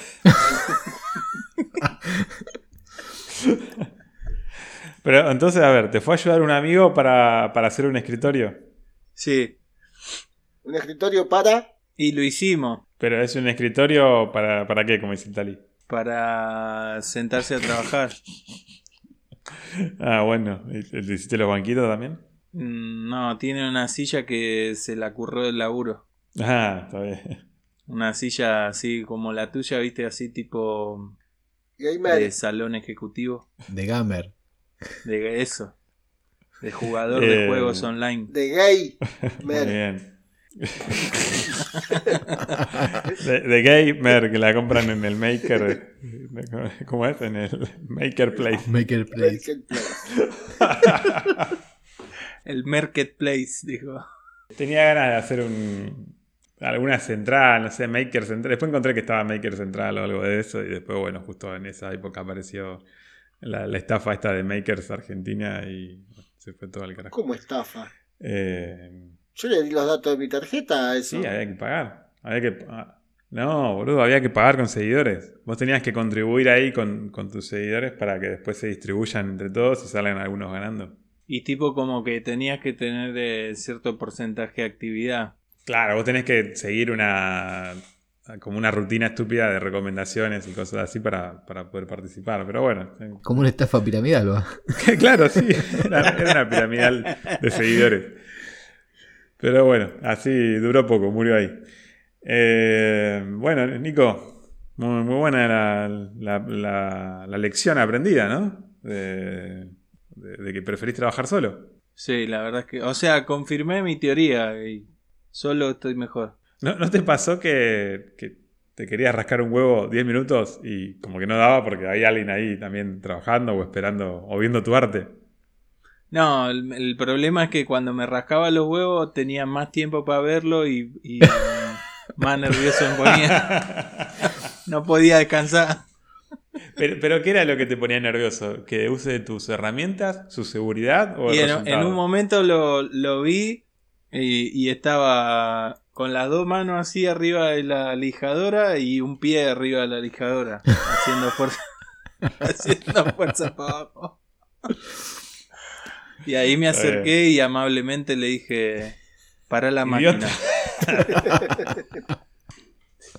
Pero entonces, a ver, ¿te fue a ayudar un amigo para, para hacer un escritorio? Sí, un escritorio para. Y lo hicimos. Pero es un escritorio para, para qué, como dice Tali. Para sentarse a trabajar. ah, bueno. ¿Hiciste los banquitos también? Mm, no, tiene una silla que se la curró del laburo. Ah, está bien. Una silla así como la tuya, viste, así tipo de salón ejecutivo. De gamer. De eso. De jugador de Eh, juegos online. De gay. Muy Mer. bien. de, de gamer que la compran en el Maker. ¿Cómo es? En el Maker Place. Maker Place. El Marketplace, dijo. Tenía ganas de hacer un. Alguna central, no sé, Maker Central. Después encontré que estaba Maker Central o algo de eso. Y después, bueno, justo en esa época apareció la, la estafa esta de Makers Argentina y se fue todo al carajo. ¿Cómo estafa? Eh, Yo le di los datos de mi tarjeta a eso. sí, había que pagar. Había que. No, boludo, había que pagar con seguidores. Vos tenías que contribuir ahí con, con tus seguidores para que después se distribuyan entre todos y salgan algunos ganando. Y tipo como que tenías que tener eh, cierto porcentaje de actividad. Claro, vos tenés que seguir una como una rutina estúpida de recomendaciones y cosas así para, para poder participar. Pero bueno, eh, Como una estafa piramidal, va. claro, sí, era, era una piramidal de seguidores. Pero bueno, así duró poco, murió ahí. Eh, bueno, Nico, muy, muy buena la, la- la- la lección aprendida, ¿no? De, de- de que preferís trabajar solo. Sí, la verdad es que... O sea, confirmé mi teoría y solo estoy mejor. ¿No, no te pasó que, que te querías rascar un huevo 10 minutos y como que no daba porque había alguien ahí también trabajando o esperando o viendo tu arte? No, el, el problema es que cuando me rascaba los huevos tenía más tiempo para verlo y, y más nervioso me ponía. No podía descansar. Pero, pero ¿qué era lo que te ponía nervioso? ¿Que use tus herramientas, su seguridad o el Y en, resultado? en un momento lo, lo vi y, y estaba con las dos manos así arriba de la lijadora y un pie arriba de la lijadora, haciendo fuerza, haciendo fuerza para abajo. Y ahí me acerqué y amablemente le dije, para la máquina,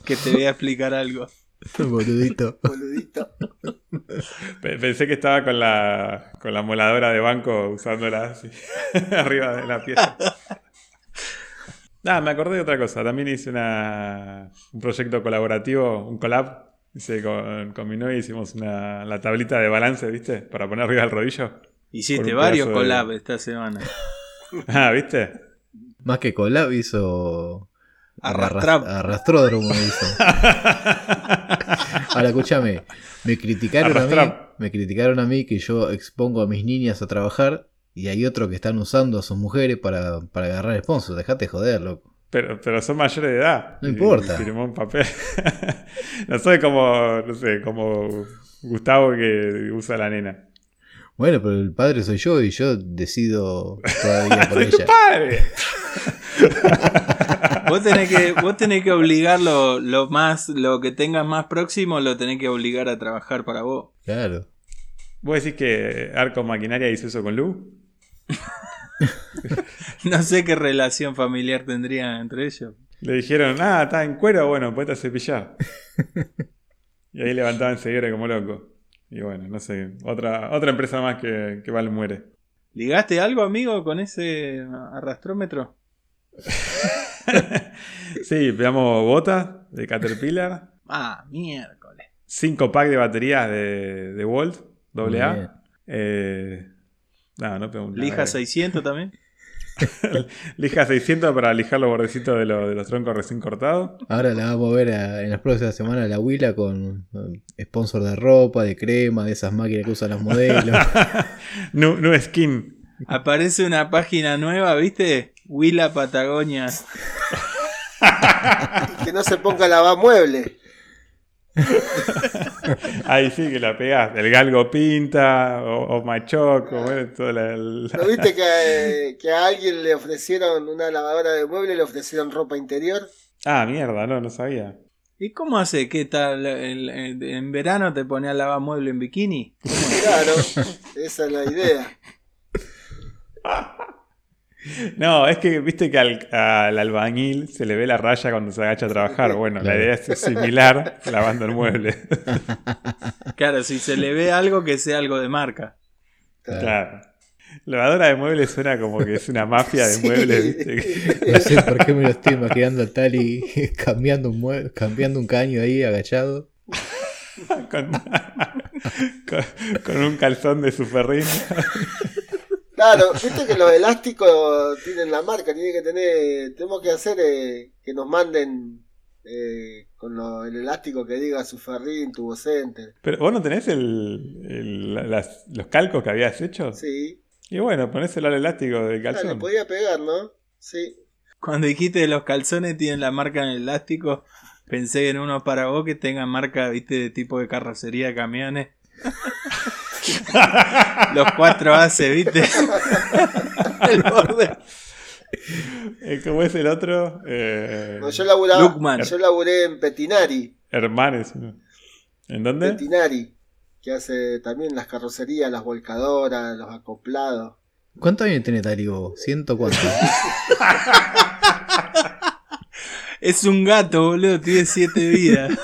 que te voy a explicar algo. Boludito. Boludito. Pe- Pensé que estaba con la, con la moladora de banco usándola así, arriba de la pieza. Ah, me acordé de otra cosa. También hice una, un proyecto colaborativo, un collab. Hice con, con mi novia hicimos una, la tablita de balance, ¿viste? Para poner arriba del rodillo. Hiciste varios de- collabs esta semana. Ah, ¿viste? Más que collab hizo. Arrastrap. arras- Arrastródromo hizo. Ahora escúchame, me criticaron a mí, me criticaron a mí que yo expongo a mis niñas a trabajar y hay otro que están usando a sus mujeres para, para agarrar sponsors. Dejate joder, loco. Pero, pero son mayores de edad. No importa. Firmó un papel. no soy como, no sé, como Gustavo que usa la nena. Bueno, pero el padre soy yo y yo decido todavía por ¡Soy tu ella. padre! Vos tenés que, vos tenés que obligarlo lo más, lo que tengas más próximo, lo tenés que obligar a trabajar para vos. Claro. ¿Vos decís que Arco Maquinaria hizo eso con Lu? No sé qué relación familiar tendrían entre ellos. Le dijeron, ah, está en cuero, bueno, a cepillar. y ahí levantaban seguidores como loco. Y bueno, no sé, otra, otra empresa más que, que Val muere. ¿Ligaste algo, amigo, con ese arrastrómetro? sí, pegamos botas de Caterpillar, Ah, miércoles. 5 pack de baterías de, de Volt. AA. Eh, no, no pegamos. ¿Lija 600 también? Lija 600 para lijar los bordecitos de, los- de los troncos recién cortados. Ahora la vamos a ver a- en las próximas semanas la Willa con eh, sponsor de ropa, de crema, de esas máquinas que usan los modelos. Nu, nu skin. Aparece una página nueva, ¿viste? Willa Patagonia. Que no se ponga a lavar muebles. Ahí sí que la pegás. El galgo pinta, o, o machoco, bueno, toda la- la- ¿No viste que, que a alguien le ofrecieron una lavadora de muebles y le ofrecieron ropa interior? Ah, mierda, no, no sabía. ¿Y cómo hace? ¿Qué tal? el- el- ¿En verano te pones a lavar mueble en bikini? Claro, esa es la idea. No, es que viste que al, al albañil se le ve la raya cuando se agacha a trabajar. Bueno, la Claro. idea es similar lavando el mueble. Claro, si se le ve algo, que sea algo de marca. claro. Lavadora de muebles suena como que es una mafia de Sí. muebles, viste. No sé por qué me lo estoy imaginando a Tali cambiando un, mue- cambiando un caño ahí agachado. con, con- con un calzón de superrín. Claro, viste que los elásticos tienen la marca, tiene que tener, tenemos que hacer eh, que nos manden eh, con lo- el elástico que diga su ferrín, tubo center. Pero vos no tenés el, el- las- los calcos que habías hecho. Sí, Y bueno, ponéselo al elástico del Ah, le calzón. podía pegar, ¿no? Sí. Cuando dijiste los calzones tienen la marca en el elástico, pensé en unos para vos que tengan marca, viste, de tipo de carrocería de camiones. los cuatro hace, viste. el borde. Eh, ¿Cómo es el otro? Eh, No, yo laburaba, yo laburé en Petinari, Hermanes. ¿En dónde? Petinari, que hace también las carrocerías, las volcadoras, los acoplados. ¿Cuántos años tiene Tarigo? ¿Ciento cuánto? Es un gato, boludo, tiene siete vidas.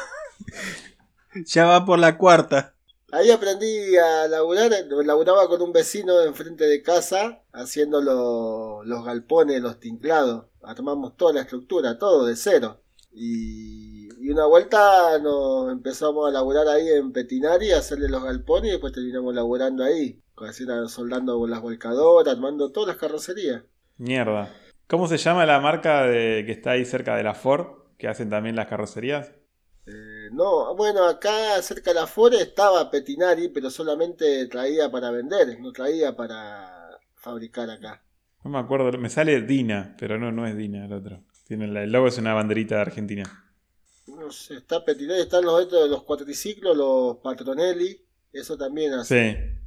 ya va por la cuarta. Ahí aprendí a laburar, laburaba con un vecino enfrente de casa, haciendo lo- los galpones, los tinclados. Armamos toda la estructura, todo de cero. Y, una vuelta nos empezamos a laburar ahí en Petinari, a hacerle los galpones y después terminamos laburando ahí. Soldando las volcadoras, armando todas las carrocerías. Mierda. ¿Cómo se llama la marca de, que está ahí cerca de la Ford? Que hacen también las carrocerías. Eh, no, bueno, acá cerca de la Fore estaba Petinari, pero solamente traía para vender, no traía para fabricar acá. No me acuerdo. Me sale Dina, pero no, no es Dina el otro. Tiene la- el logo es una banderita de Argentina. No sé, está Petinari, están los otros, los cuatriciclos, los Patronelli, eso también hace. Sí.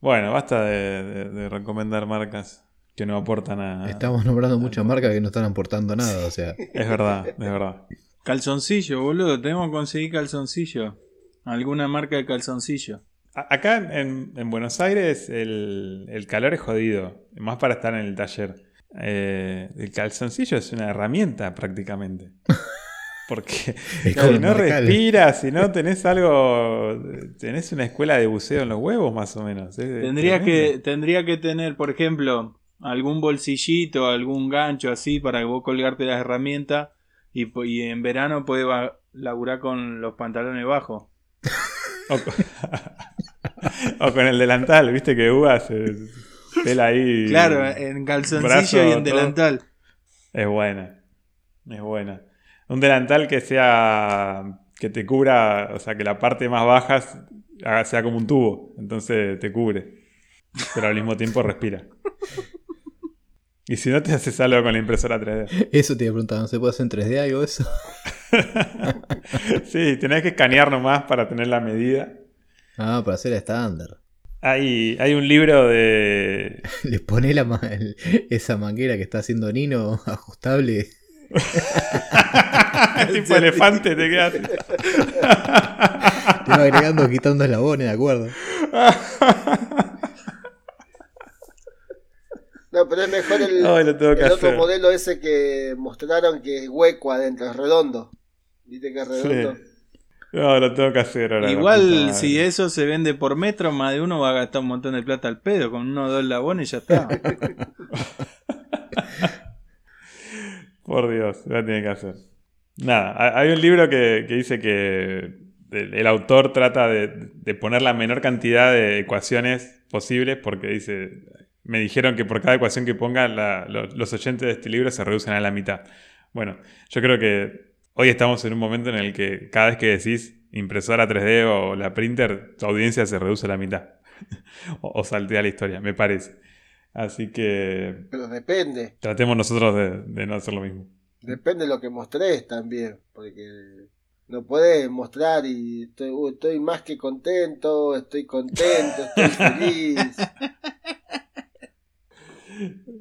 Bueno, basta de, de- de recomendar marcas que no aportan nada. Estamos nombrando muchas marcas que no están aportando nada, o sea. Es verdad, es verdad. Calzoncillo, boludo, tenemos que conseguir calzoncillo. Alguna marca de calzoncillo. A- Acá en, en Buenos Aires el, el calor es jodido, más para estar en el taller. Eh, el calzoncillo es una herramienta prácticamente. Porque si no respiras, si no tenés algo, tenés una escuela de buceo en los huevos más o menos. es Tendría que, tendría que tener, por ejemplo, algún bolsillito, algún gancho así para que vos colgarte las herramientas y, y en verano va- laburar con los pantalones bajos. O con, o con el delantal, viste que Uva se pela ahí. Claro, en calzoncillo y en todo. delantal. Es buena. Es buena. Un delantal que sea. que te cubra. O sea, que la parte más baja sea como un tubo. Entonces te cubre. Pero al mismo tiempo respira. Y si no te haces algo con la impresora 3D. Eso te iba a preguntar, ¿no se puede hacer en 3D algo eso? Sí, tenés que escanear nomás para tener la medida. Ah, para hacer estándar. Hay, hay un libro de. Le pone la ma- esa manguera que está haciendo Nino ajustable. tipo elefante te quedas. Te va agregando, quitando eslabones, ¿de acuerdo? No, pero es mejor el, Ay, lo tengo que el otro modelo ese que mostraron que es hueco adentro, es redondo. ¿Viste que es redondo? Sí. No, lo tengo que hacer ahora. Igual si eso se vende por metro, más de uno va a gastar un montón de plata al pedo. Con uno o dos labones ya está. Por Dios, lo tiene que hacer. Nada, ha- hay un libro que, que dice que el, el autor trata de, de poner la menor cantidad de ecuaciones posibles porque dice, me dijeron que por cada ecuación que ponga la- los oyentes de este libro se reducen a la mitad. Bueno, yo creo que hoy estamos en un momento en el que cada vez que decís impresora 3D o la printer, tu audiencia se reduce a la mitad. o, o saltea la historia, me parece. Así que Pero depende, tratemos nosotros de- de no hacer lo mismo. depende de lo que mostres también, porque no podés mostrar y estoy, estoy más que contento, estoy contento, estoy feliz.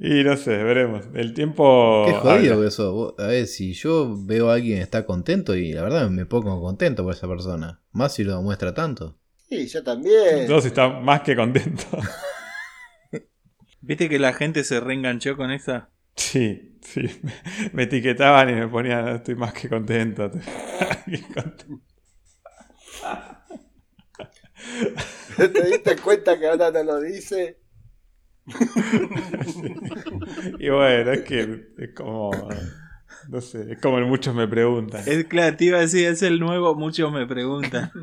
Y no sé, veremos. El tiempo. Qué jodido habla. eso. A ver, si yo veo a alguien que está contento y la verdad me pongo contento por esa persona. Más si lo demuestra tanto. Sí, yo también. Todos están más que contentos. ¿Viste que la gente se reenganchó con esa? Sí, sí. Me etiquetaban y me ponían, "No, estoy más que contento. estoy más que contento". ¿Te diste cuenta que ahora no lo dice? Y bueno, es que es como. No sé, es como muchos me preguntan. Es claro, te iba a decir, es el nuevo, muchos me preguntan.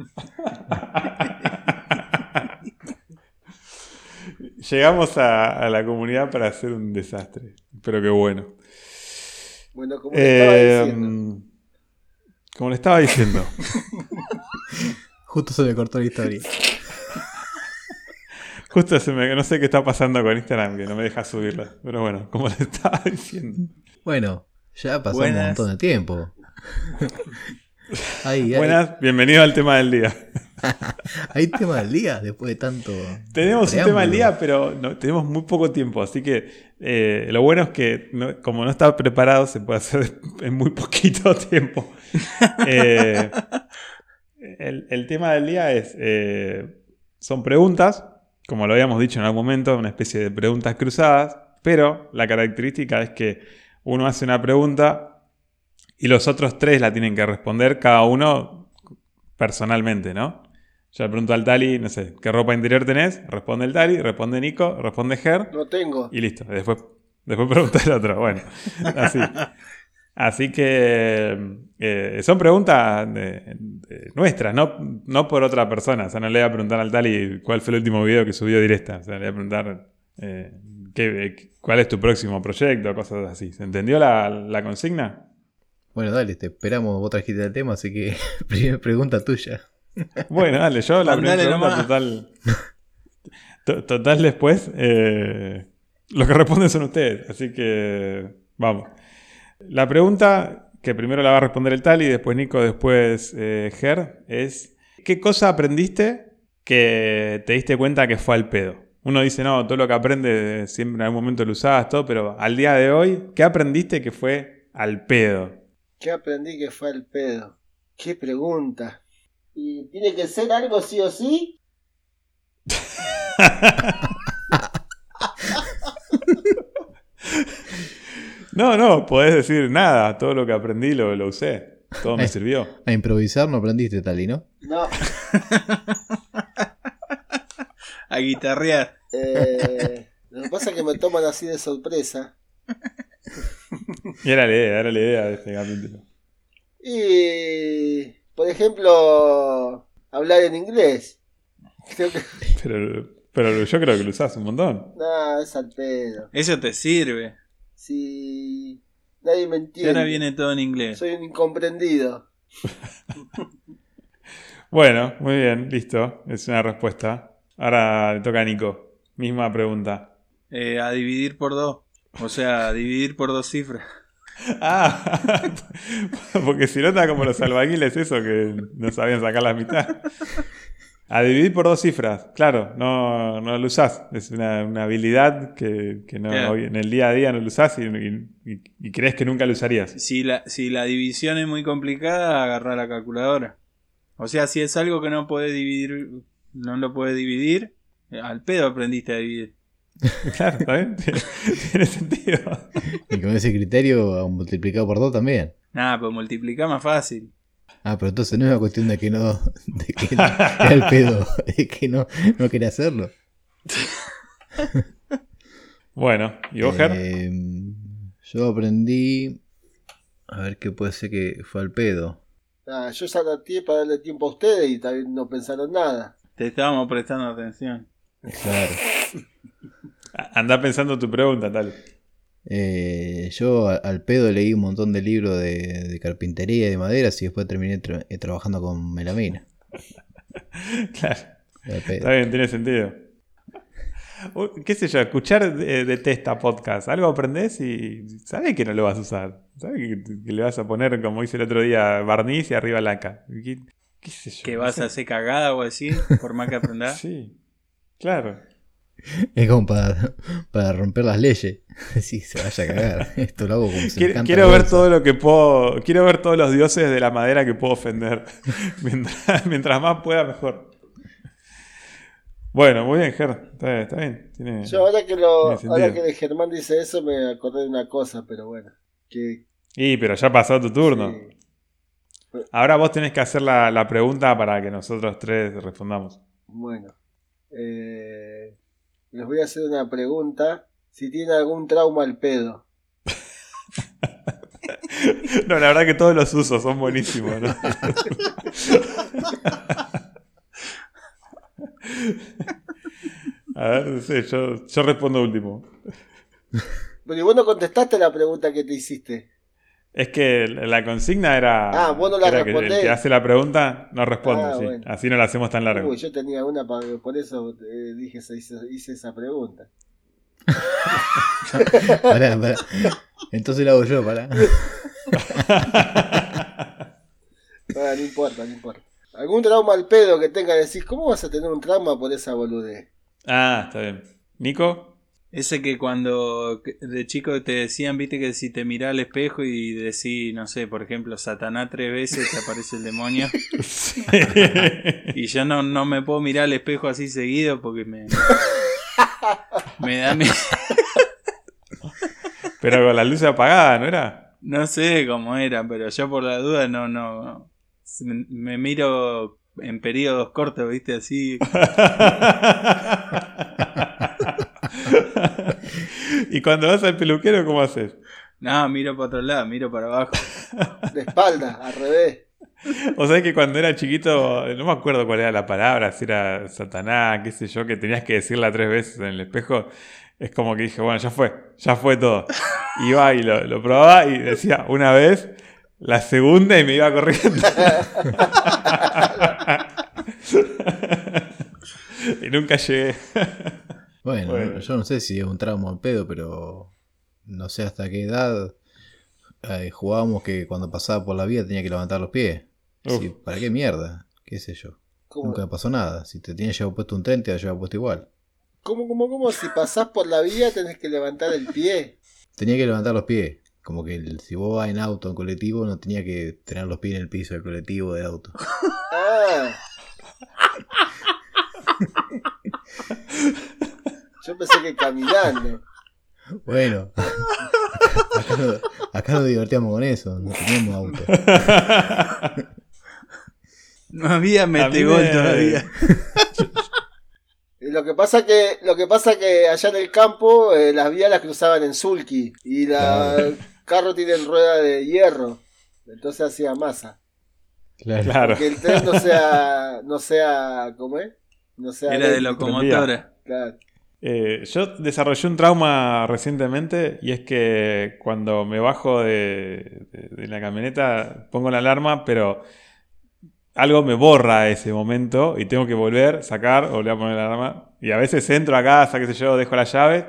Llegamos a, a la comunidad para hacer un desastre. Pero qué bueno. Bueno, como le estaba Eh, diciendo. como le estaba diciendo. Justo se me cortó la historia. Justo se me, no sé qué está pasando con Instagram, que no me deja subirla. Pero bueno, como le estaba diciendo. Bueno, ya pasó Buenas. un montón de tiempo. Ahí, ahí. Buenas, bienvenido al tema del día. ¿Hay tema del día después de tanto. Tenemos un tema del día, pero no- tenemos muy poco tiempo, así que eh, lo bueno es que no- como no está preparado se puede hacer en muy poquito tiempo. Eh, el, el tema del día es, eh, son preguntas, como lo habíamos dicho en algún momento, una especie de preguntas cruzadas, pero la característica es que uno hace una pregunta y los otros tres la tienen que responder cada uno personalmente, ¿no? Yo le pregunto al Tali, no sé, ¿qué ropa interior tenés? Responde el Tali, responde Nico, responde Ger No tengo. y listo. Después, después pregunta el otro. Bueno, así. Así que eh, son preguntas de- de nuestras, no, no por otra persona. O sea, no le voy a preguntar al Tali cuál fue el último video que subió directa. O sea, le voy a preguntar eh, qué- cuál es tu próximo proyecto, cosas así. ¿Se entendió la, la consigna? Bueno, dale, te esperamos. Vos trajiste el tema, así que primera pregunta tuya. Bueno, dale, yo la primera pregunta nomás. total. to- Total después. eh, lo que responden son ustedes. Así que vamos. La pregunta que primero la va a responder el Tali, después Nico, después eh, Ger, es ¿qué cosa aprendiste que te diste cuenta que fue al pedo? Uno dice, no, todo lo que aprende siempre en algún momento lo usabas, todo, pero al día de hoy, ¿qué aprendiste que fue al pedo? ¿Qué aprendí que fue el pedo? ¿Qué pregunta? ¿Y tiene que ser algo sí o sí? No, no, podés decir nada, todo lo que aprendí lo, lo usé, todo me Eh. sirvió. A improvisar no aprendiste, Tali, ¿no? No. A guitarrear. Eh, lo que pasa es que me toman así de sorpresa. Y era la idea, era la idea de este capítulo. Y, por ejemplo, hablar en inglés. Creo que... Pero, pero yo creo que lo usás un montón. No, es al pedo. Eso te sirve. Si nadie me Y entiende. ahora viene todo en inglés. Soy un incomprendido. Bueno, muy bien, listo. Es una respuesta. Ahora le toca a Nico. Misma pregunta. Eh, a dividir por dos. O sea, a dividir por dos cifras. Ah, porque si no está como los albañiles, eso que no sabían sacar la mitad. A dividir por dos cifras, claro, no, no lo usás. Es una, una habilidad que, que no, Claro. hoy en el día a día no lo usás y, y- y- y crees que nunca lo usarías. Si la, si la división es muy complicada, agarra la calculadora. O sea, si es algo que no puede dividir, no lo puede dividir, eh, al pedo aprendiste a dividir. Claro. Tiene, tiene sentido. Y con ese criterio multiplicado por dos también. Nada, pues multiplicar más fácil. Ah, pero entonces no es una cuestión de que no. de que era el pedo. Es que no, no quería hacerlo. Bueno, ¿y vos, Ger? Eh, yo aprendí. A ver qué puede ser que fue al pedo. Ah, yo ya adapté para darle tiempo a ustedes y también no pensaron nada. Te estábamos prestando atención. Claro. Anda pensando tu pregunta, tal. Eh, yo al pedo leí un montón de libros de, de carpintería y de maderas y después terminé tra- eh, trabajando con melamina. Claro. Está bien, tiene sentido. ¿Qué sé yo? Escuchar de, de testa podcast. Algo aprendés y sabés que no lo vas a usar. Sabés que, que le vas a poner, como hice el otro día, barniz y arriba laca. ¿Qué, qué sé yo? Que vas a hacer cagada o así, por más que aprendas. Sí, claro. Es como para, para romper las leyes. Sí, se vaya a cagar. Esto lo hago como se Quiero, quiero ver todo lo que puedo. Quiero ver todos los dioses de la madera que puedo ofender. mientras, mientras más pueda, mejor. Bueno, muy bien, Ger. Está bien. Está bien. Tiene- Yo ahora que lo, Tiene sentido. ahora que Germán dice eso me acordé de una cosa, pero bueno. Que, Y, pero ya pasó tu turno. sí, Ahora vos tenés que hacer la, la pregunta para que nosotros tres respondamos. bueno. Eh, les voy a hacer una pregunta. Si tienen algún trauma al pedo. No, la verdad que todos los usos son buenísimos. ¿no? A ver, no sé, yo, yo respondo último. Pero y vos no contestaste la pregunta que te hiciste. Es que la consigna era. Ah, vos no la era que el respondés. que hace la pregunta no responde, Ah, sí. bueno. Así no la hacemos tan larga. Uy, yo tenía una para por eso eh, dije hice, hice esa pregunta. Pará, pará. Entonces lo hago yo, pará. Ah, no importa, no importa. ¿Algún trauma al pedo que tenga decís? ¿Cómo vas a tener un trauma por esa boludez? Ah, está bien. ¿Nico? Ese que cuando de chico te decían, viste, que si te mirás al espejo y decís, no sé, por ejemplo, Satanás tres veces, te aparece el demonio. Sí. Y yo no, no me puedo mirar al espejo así seguido porque me. Me da miedo. Pero con la luz apagada, ¿no era? No sé cómo era, pero yo por la duda no, no. Me, me miro en periodos cortos, viste, así. y cuando vas al peluquero, ¿cómo haces? No, miro para otro lado, miro para abajo. De espalda, al revés. O sea que cuando era chiquito, no me acuerdo cuál era la palabra, si era Satanás, qué sé yo, que tenías que decirla tres veces en el espejo. Es como que dije, bueno, ya fue, ya fue todo. Iba y lo, lo probaba y decía una vez, la segunda y me iba corriendo. y nunca llegué. Bueno, Bueno. yo no sé si es un trauma al pedo, pero no sé hasta qué edad eh, jugábamos que cuando pasaba por la vía tenía que levantar los pies. ¿Para qué mierda? ¿Qué sé yo? ¿Cómo, Nunca me pasó nada. Si te tenías llevado puesto un tren, te había llevado puesto igual. cómo, cómo, cómo? Si pasás por la vía tenés que levantar el pie. Tenía que levantar los pies. Como que el- si vos vas en auto, en colectivo, no tenía que tener los pies en el piso del colectivo del auto. Ah. Yo pensé que caminando. Bueno, acá, no- acá nos divertíamos con eso, no teníamos auto. No había metegol me- todavía. Y lo que pasa que lo que pasa que allá en el campo eh, las vías las cruzaban en sulky y la Claro. el carro tiene rueda de hierro. Entonces hacía masa. Claro. Que el tren no sea no sea ¿cómo es? No sea Era de locomotora. Claro. Eh, yo desarrollé un trauma recientemente y es que cuando me bajo de, de- de la camioneta pongo la alarma, pero algo me borra ese momento y tengo que volver, sacar, volver a poner la alarma. Y a veces entro a casa, qué sé yo, dejo la llave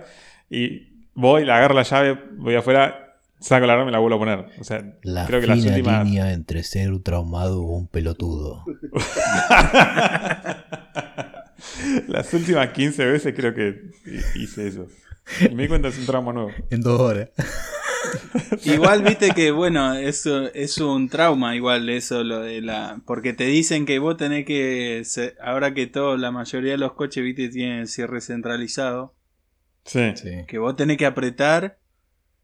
y voy, la agarro la llave, voy afuera, saco la alarma y la vuelvo a poner. O sea, La creo que las últimas... línea entre ser un traumado o un pelotudo. las últimas 15 veces creo que hice eso. Y me di cuenta es un trauma nuevo. En dos horas. Igual viste que, bueno, eso es un trauma, igual eso, lo de la. Porque te dicen que vos tenés que. Ahora que todo, la mayoría de los coches, viste, tienen cierre centralizado. Sí. Sí. Que vos tenés que apretar,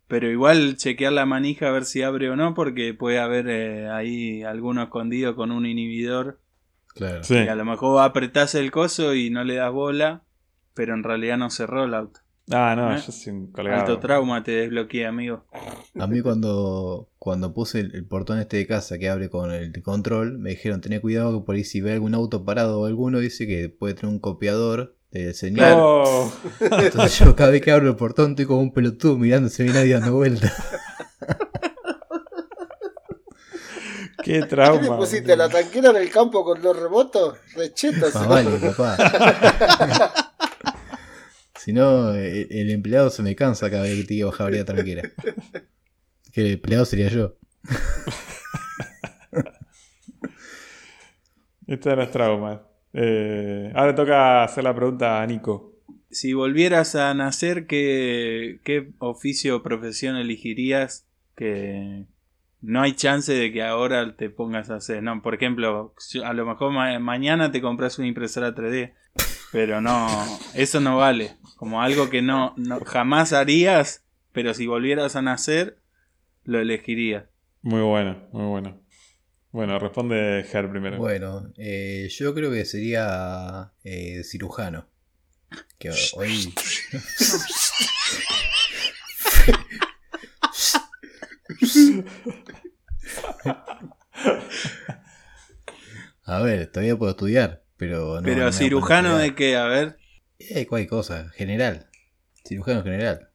pero igual chequear la manija a ver si abre o no, porque puede haber eh, ahí alguno escondido con un inhibidor. Claro. Sí. Y a lo mejor apretás el coso y no le das bola, pero en realidad no cerró el auto. Ah, no, ¿Eh? yo soy un colgado. Alto trauma te desbloquea, amigo. A mí cuando, cuando puse el, el portón este de casa que abre con el control, me dijeron, tené cuidado que por ahí si ve algún auto parado o alguno, dice que puede tener un copiador de señal. Oh, Entonces yo cada vez que abro el portón estoy como un pelotudo mirando, ve nadie dando vuelta. qué ¿Qué trauma. le pusiste la tanquera en el campo con los remotos? Recheto. Más vale, papá. Si no, el, el empleado se me cansa cada vez que tiene que bajar la tranquera. Que el empleado sería yo. Estos son los traumas. Eh, ahora toca hacer la pregunta a Nico. Si volvieras a nacer, ¿qué, qué oficio o profesión elegirías que no hay chance de que ahora te pongas a hacer? No, por ejemplo, a lo mejor ma- mañana te compras una impresora 3D, pero no, eso no vale. Como algo que no, no jamás harías, pero si volvieras a nacer, lo elegirías. Muy bueno, muy bueno. Bueno, responde Ger primero. Bueno, eh, yo creo que sería eh, cirujano. Que hoy. A ver, todavía puedo estudiar, pero no. Pero cirujano de qué, a ver. Eh, cualquier cosa, general. Cirujano general.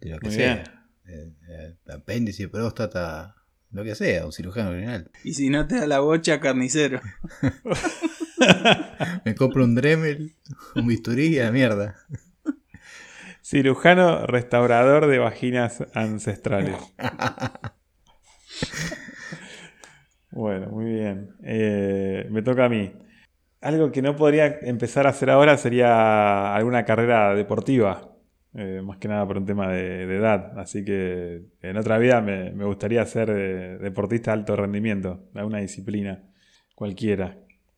De lo que Muy sea. Eh, eh, apéndice, próstata, lo que sea, un cirujano general. Y si no te da la bocha, carnicero. Me compro un Dremel, un bisturí y a la mierda. Cirujano restaurador de vaginas ancestrales. Bueno, muy bien. Eh, me toca a mí. Algo que no podría empezar a hacer ahora sería alguna carrera deportiva. Eh, más que nada por un tema de, de edad. Así que en otra vida me, gustaría ser eh, deportista de alto rendimiento. Alguna disciplina. Cualquiera.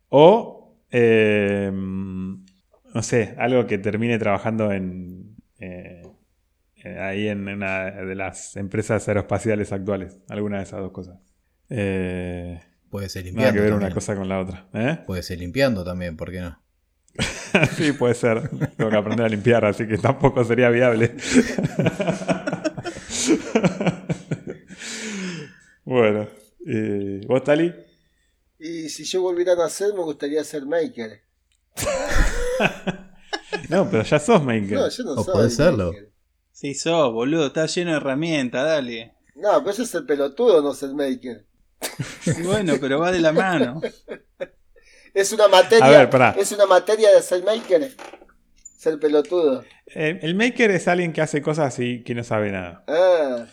O, eh, no sé, algo que termine trabajando en, ahí en una de las empresas aeroespaciales actuales. Alguna de esas dos cosas. Eh, Puede ser nada limpiando. que ver también. una cosa con la otra. ¿eh? Puede ser limpiando también, ¿por qué no? sí, puede ser. Tengo que aprender a limpiar, así que tampoco sería viable. bueno. eh, ¿Vos, Tali? Y si yo volviera a nacer, me gustaría ser maker. No, pero ya sos maker. No, yo no O soy. podés serlo. maker. Sí, sos, boludo. Estás lleno de herramientas, dale. No, pero eso es el pelotudo, no ser maker. Y bueno, pero va de la mano. Es una materia. A ver, pará. es una materia de ser maker. Ser pelotudo. Eh, el maker es alguien que hace cosas y que no sabe nada. Ah.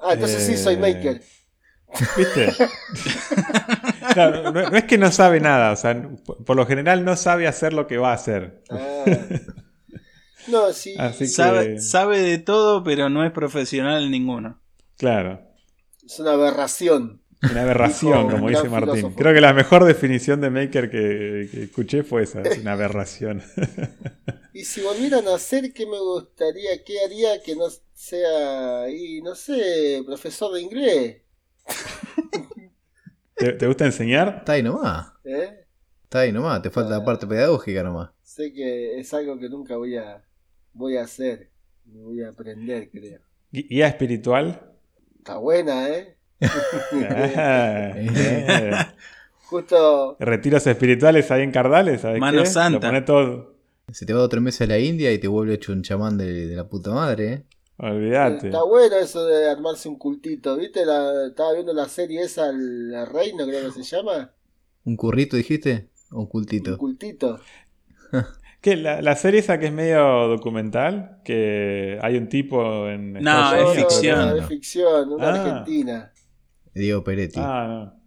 Ah, entonces sí soy Eh, maker. ¿Viste? Claro, no, no es que no sabe nada, o sea, por lo general no sabe hacer lo que va a hacer. Ah. No, sí. Así que- Sabe, sabe de todo, pero no es profesional en ninguno. Claro. Es una aberración. Una aberración, Dijo como dice Martín. filósofo. Creo que la mejor definición de maker que, que escuché fue esa, es una aberración. Y si volviera a nacer, ¿qué me gustaría? ¿Qué haría que no sea, y no sé, profesor de inglés? ¿Te, te gusta enseñar? Está ahí nomás. ¿Eh? Está ahí nomás. Te falta la parte pedagógica nomás. Sé que es algo que nunca voy a, voy a hacer. Voy a aprender, creo. ¿Guía espiritual? Está buena, ¿eh? Justo, Retiros espirituales ahí en Cardales, ¿sabes Mano qué? santa. Lo pone todo. Se te va otro mes a la India y te vuelve hecho un chamán de, de la puta madre, ¿eh? Olvídate. está bueno eso de armarse un cultito. ¿Viste? La, estaba viendo la serie esa, La Reina, creo que se llama. ¿Un currito dijiste? ¿O un Un cultito? cultito. ¿Qué? La, la serie esa que es medio documental, que hay un tipo en... No, Estados es No, no, Unidos, ficción. no, no. es ficción, una Ah. argentina. Diego Peretti. Ah, no.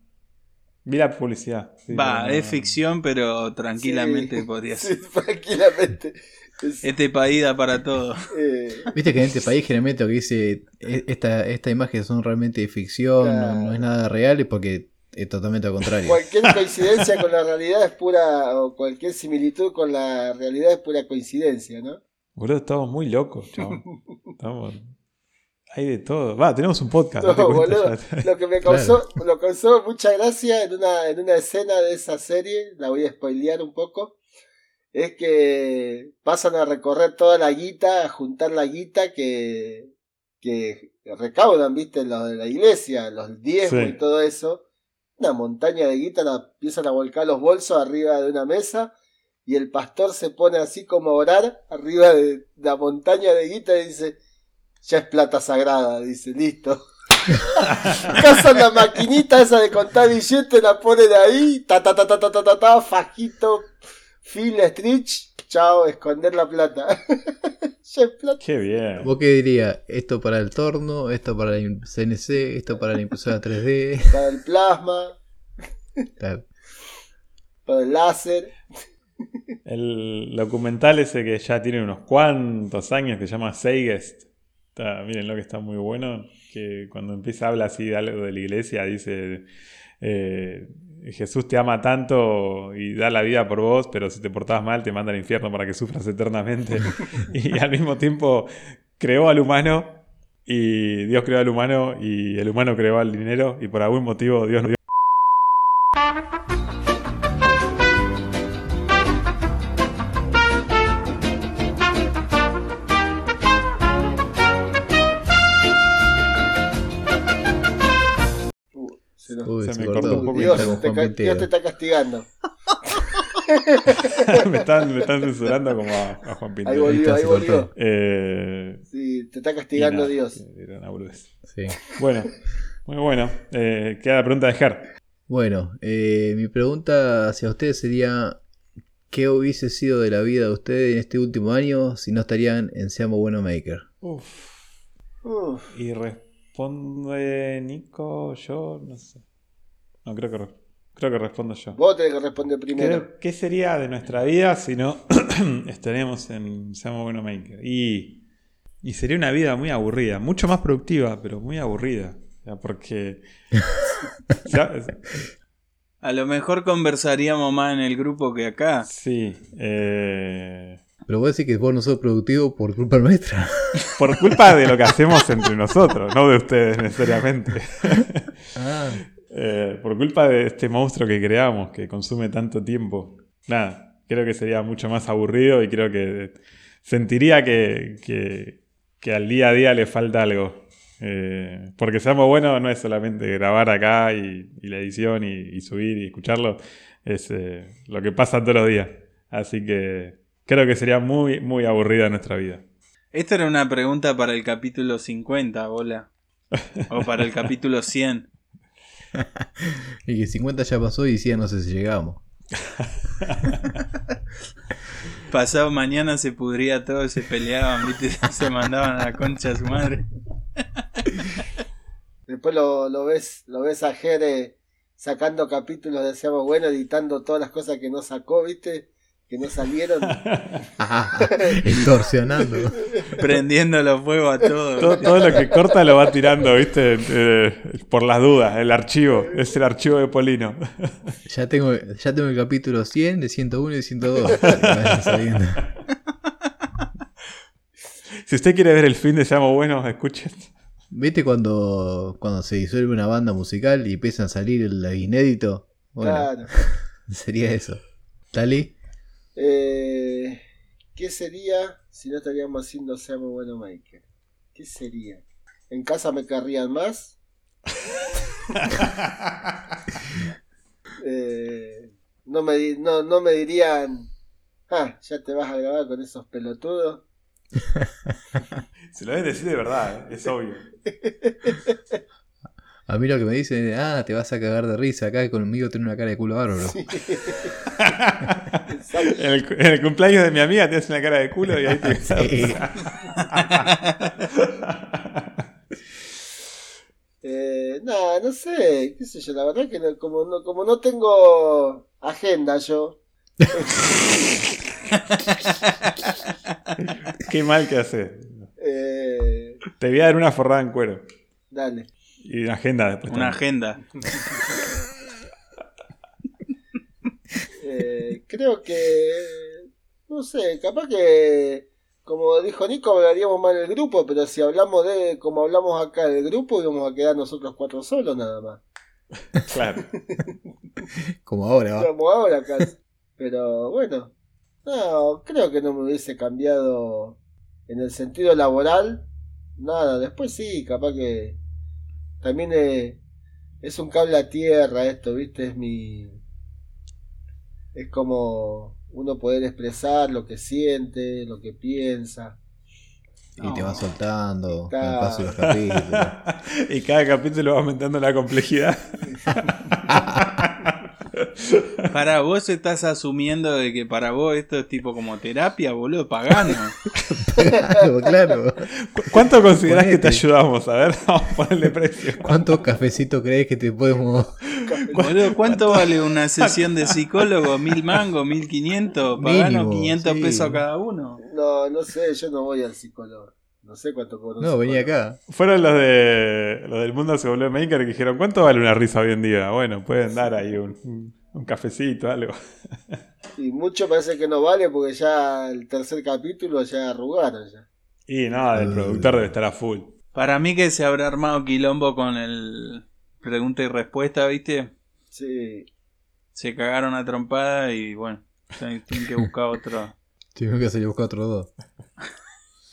Vi la publicidad. sí, Va, no- es ficción, pero tranquilamente Sí, podría sí, ser. tranquilamente. Es, Este país da para todo. eh, Viste que en este país generalmente lo que dice "E- esta, esta imagen son realmente de ficción, no, no es nada real, es porque es totalmente al contrario. cualquier coincidencia con la realidad es pura, o cualquier similitud con la realidad es pura coincidencia, ¿no? Boludo, estamos muy locos, chabón. Estamos... Hay de todo. Va, tenemos un podcast. No, date cuenta boludo, ya. lo que me causó, lo causó mucha gracia en una, en una escena de esa serie, la voy a spoilear un poco, es que pasan a recorrer toda la guita, a juntar la guita que, que recaudan, viste, los de la iglesia, los diezmos Sí. y todo eso. Una montaña de guita, la empiezan a volcar los bolsos arriba de una mesa y el pastor se pone así como a orar arriba de la montaña de guita y dice, ya es plata sagrada, dice, listo. Casan la maquinita esa de contar billetes, la ponen ahí, ta ta ta ta ta ta ta, ta fajito, Phil Stritch, chao, esconder la plata. ya es plata. Qué bien. ¿Vos qué dirías? Esto para el torno, esto para el CNC, esto para la impresora 3D. Para el plasma, Claro. para el láser. El documental ese que ya tiene unos cuantos años que se llama Seigest. Está, miren lo que está muy bueno. Que cuando empieza a hablar así de algo de la iglesia, dice: eh, Jesús te ama tanto y da la vida por vos, pero si te portabas mal, te manda al infierno para que sufras eternamente. y al mismo tiempo creó al humano. Y Dios creó al humano y el humano creó al dinero y por algún motivo Dios nos dio te. Dios te está castigando. me, están, me están censurando como a, a Juan Pintero. Ahí volvió, ahí volvió. Eh, Sí, te está castigando nada, Dios. era una boludez. Sí. Bueno, muy bueno. Eh, queda la pregunta de Ger. Bueno, eh, mi pregunta hacia ustedes sería: ¿qué hubiese sido de la vida de ustedes en este último año si no estarían en Seamos Bueno Maker? Uf. Uf, Y responde Nico, yo, no sé. No, creo que, creo que respondo yo. vos tenés que responder primero. Creo- ¿Qué sería de nuestra vida si no estaríamos en Seamos Bueno Maker? Y, y sería una vida muy aburrida, mucho más productiva, pero muy aburrida. O sea, porque. ya- A lo mejor conversaríamos más en el grupo que acá. sí. eh, Pero vos decís que vos no sos productivo por culpa nuestra. por culpa de lo que hacemos entre nosotros, no de ustedes necesariamente. Ah, Eh, por culpa de este monstruo que creamos, que consume tanto tiempo. Nada, creo que sería mucho más aburrido y creo que sentiría que, que- al día a día le falta algo. Eh, porque seamos buenos no es solamente grabar acá y, y la edición y, subir y escucharlo, es eh, lo que pasa todos los días. Así que creo que sería muy, muy aburrida nuestra vida. Esta era una pregunta para el capítulo 50, bola. O para el capítulo 100. Y que 50 ya pasó y decía no sé si llegamos. Pasado mañana se pudría todo, se peleaban, ¿viste? Se mandaban a la concha a su madre. Después lo, lo ves lo ves a Jere sacando capítulos de Seamos Bueno, editando todas las cosas que no sacó, ¿viste? Que no salieron. Extorsionando. Prendiendo los fuegos a todos. Todo, todo lo que corta lo va tirando, ¿viste? Eh, por las dudas, el archivo. Es el archivo de Polino. Ya tengo, ya tengo el capítulo 100, de 101 y de 102. que vayan saliendo. Si usted quiere ver el fin de Seamos Buenos, escuchen. ¿Viste cuando, cuando se disuelve una banda musical y empiezan a salir el inédito? Bueno, Claro. sería eso. ¿Tali? Eh, ¿Qué sería si no estaríamos haciendo Seamos Bueno Maker? ¿Qué sería? ¿En casa me querrían más? Eh, no, me, no, no me dirían, ah, ya te vas a grabar con esos pelotudos. Se lo deben decir de verdad, ¿eh? es obvio. A mí lo que me dicen es, ah, te vas a cagar de risa acá y conmigo tiene una cara de culo bárbaro. Exacto. En el, en el cumpleaños de mi amiga tienes una cara de culo y ahí te. Sí. Eh, nada, no sé, qué sé yo, la verdad que no- como, no, como no tengo agenda yo, Qué mal que hace. eh, Te voy a dar una forrada en cuero. dale. Y una agenda después. Una también. agenda. Eh, creo que, no sé, capaz que, como dijo Nico, hablaríamos mal del grupo, pero si hablamos de como hablamos acá del grupo, íbamos a quedar nosotros cuatro solos nada más. Claro. Como ahora, va. Como ahora casi. Pero bueno, no, creo que no me hubiese cambiado en el sentido laboral. Nada, después sí, capaz que también eh, es un cable a tierra esto, ¿viste? Es mi... Es como uno poder expresar lo que siente, lo que piensa. Y te va soltando con el paso de los capítulos. y cada capítulo va aumentando la complejidad. Para vos estás asumiendo de que para vos esto es tipo como terapia, boludo, pagano. claro, claro. ¿Cu- ¿Cuánto considerás que te ayudamos? A ver, vamos a ponerle precio. ¿Cuántos cafecitos crees que te podemos.? Boludo, ¿cuánto vale una sesión de psicólogo? ¿Mil mangos? ¿Mil quinientos? Pagano Mínimo, 500 sí. pesos cada uno. No, no sé, yo no voy al psicólogo. No sé cuánto cobra un No, venía acá. Fueron los de los del mundo se volvió maker que dijeron, ¿cuánto vale una risa hoy en día? Bueno, pueden dar ahí un, un cafecito, algo. Y mucho parece que no vale porque ya el tercer capítulo ya arrugaron ya. Y nada, el productor debe estar a full. Para mí que se habrá armado quilombo con el pregunta y respuesta, ¿viste? Sí. Se cagaron a trompada y bueno, tienen que buscar otro. Tengo que salir a buscar otros dos.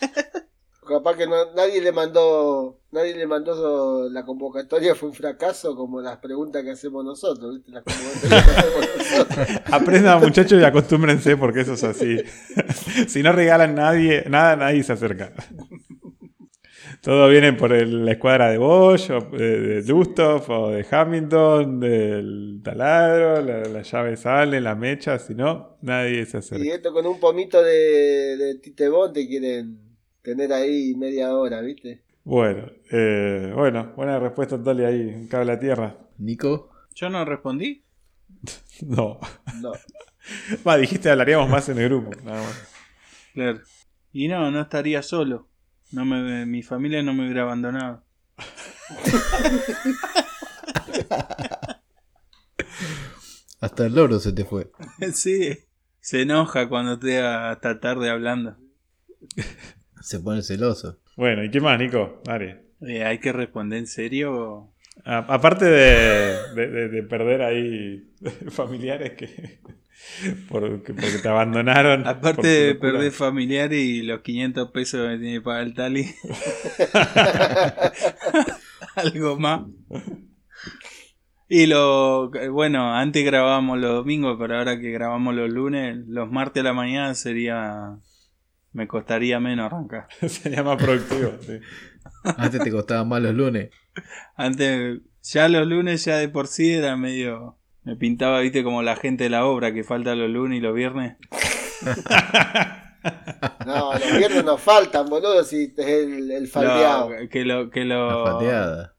Capaz que no, nadie le mandó, nadie le mandó la convocatoria, fue un fracaso como las preguntas que hacemos nosotros, ¿viste? Las convocatorias que hacemos nosotros. Aprendan muchachos y acostúmbrense porque eso es así. si no regalan nadie, nada, nadie se acerca. Todo viene por el- la escuadra de Bosch, o de, de Lustoff, o de Hamilton, del taladro, la, la llave sale, la mecha, si no, nadie se Y acerca. esto con un pomito de, de titebón te quieren tener ahí media hora, ¿viste? Bueno, eh, bueno, buena respuesta, Toli, ahí, un cable a tierra. Nico, ¿Yo no respondí? No. No. Va, dijiste hablaríamos más en el grupo, nada más. Claro. Y no, no estaría solo. No me, mi familia no me hubiera abandonado. hasta el loro se te fue. sí. Se enoja cuando estoy hasta tarde hablando. Se pone celoso. Bueno, ¿y qué más, Nico? Dale. Eh, ¿Hay que responder en serio? A- aparte de, de- de- de perder ahí familiares que porque, porque te abandonaron. Aparte de perder familiar y los 500 pesos que me tiene que pagar el Tali. Algo más. Y lo bueno, antes grabábamos los domingos, pero ahora que grabamos los lunes, los martes a la mañana sería. Me costaría menos arrancar. Sería más productivo. sí. Antes te costaban más los lunes. Antes, ya los lunes ya de por sí era medio. Me pintaba, viste, como la gente de la obra que falta los lunes y los viernes. No, los viernes nos faltan, boludo, si es el, el faldeado. Que lo, que La lo. pateada.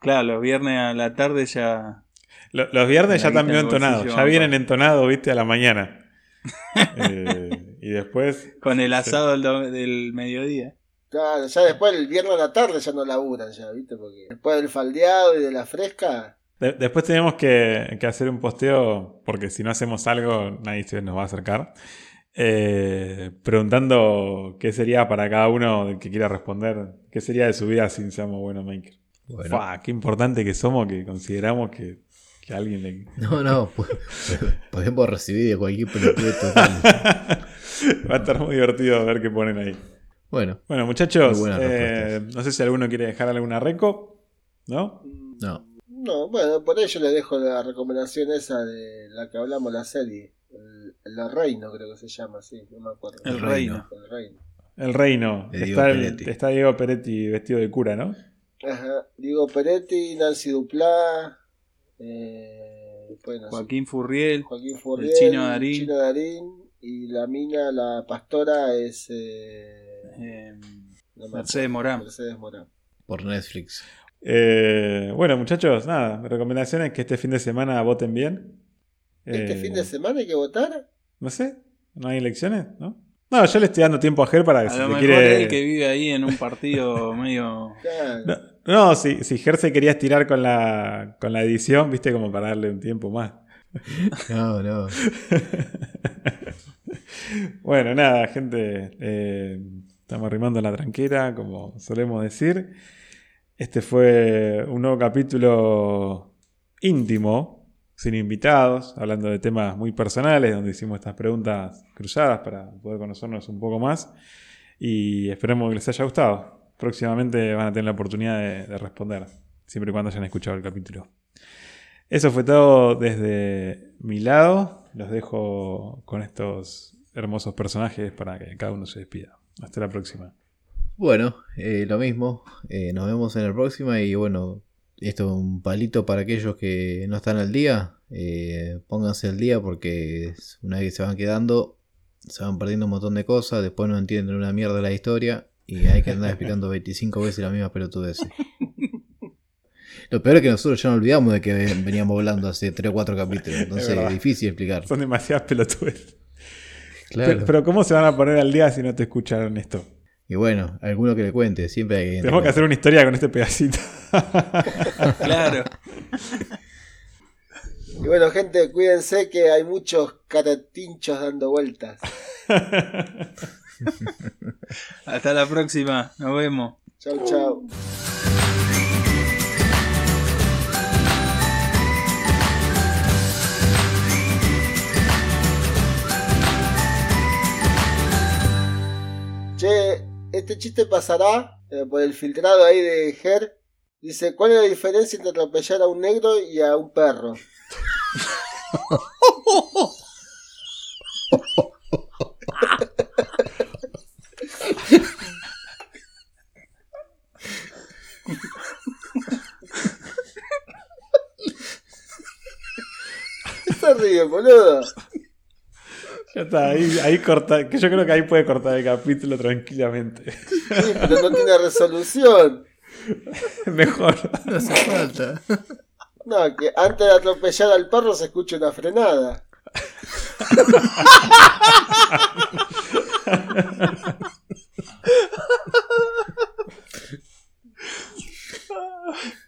Claro, los viernes a la tarde ya. Lo- Los viernes ya La están bien entonados. Ya vienen entonados, viste, a la mañana. Eh, después. Con el asado del, mediodía. Claro, ya después el viernes a la tarde ya no laburan ya, ¿viste? Porque después del faldeado y de la fresca, de- después tenemos que, que hacer un posteo, porque si no hacemos algo, nadie se nos va a acercar. eh, preguntando qué sería para cada uno que quiera responder, qué sería de su vida sin seamos buenos makers. Bueno. Fua, qué importante que somos que consideramos que, que alguien le. No, no. po- Podemos recibir de cualquier pelotudo total. Va a estar muy divertido ver qué ponen ahí. Bueno, Bueno, muchachos, eh, no sé si alguno quiere dejar alguna reco, ¿no? no. no, bueno, por ello le dejo la recomendación esa de la que hablamos la serie. El, el Reino creo que se llama, sí, no me acuerdo. El Reino. reino. El Reino. El reino. De Diego Está, el- está Diego Peretti vestido de cura, ¿no? Ajá, Diego Peretti, Nancy Duplá, eh, Joaquín Furriel. Joaquín Furriel, Chino Darín. Chino Darín, y la mina, la pastora es eh, eh, no me Mercedes Morán. Mercedes Morán. Por Netflix. Eh, bueno, muchachos, nada, mi recomendación es que este fin de semana voten bien. ¿Este Eh, fin de semana hay que votar? No sé, ¿no hay elecciones? ¿No? No, yo le estoy dando tiempo a Ger para que A si lo se mejor quiere... él que vive ahí en un partido medio. No, no, si, si Ger se quería estirar con la, con la edición, viste, como para darle un tiempo más. No, no. Bueno, nada, gente. eh, estamos arrimando la tranquera, como solemos decir. Este fue un nuevo capítulo íntimo, sin invitados, hablando de temas muy personales, donde hicimos estas preguntas cruzadas para poder conocernos un poco más. Y esperemos que les haya gustado. Próximamente van a tener la oportunidad de, de responder, siempre y cuando hayan escuchado el capítulo. Eso fue todo desde mi lado. Los dejo con estos hermosos personajes para que cada uno se despida. Hasta la próxima. Bueno, eh, lo mismo. Eh, nos vemos en el próximo. Y bueno, esto es un palito para aquellos que no están al día. Eh, pónganse al día porque una vez que se van quedando, se van perdiendo un montón de cosas. Después no entienden una mierda la historia. Y hay que andar explicando 25 veces la misma pelotudez. Lo peor es que nosotros ya no olvidamos de que veníamos hablando hace 3 o 4 capítulos. Entonces es difícil explicar. Son demasiadas pelotudes. Claro. Pero, pero ¿cómo se van a poner al día si no te escucharon esto? Y bueno, alguno que le cuente. Siempre hay que. Tenemos que hacer una historia con este pedacito. Claro. Y bueno, gente, cuídense que hay muchos caratinchos dando vueltas. Hasta la próxima. Nos vemos. Chau, chau. Este chiste pasará eh, por el filtrado ahí de Ger. Dice, ¿cuál es la diferencia entre atropellar a un negro y a un perro? ¿Qué se ríe, boludo? Ya está, ahí, ahí corta, que yo creo que ahí puede cortar el capítulo tranquilamente. Sí, pero no tiene resolución. Mejor. No hace falta. No, que antes de atropellar al perro se escuche una frenada.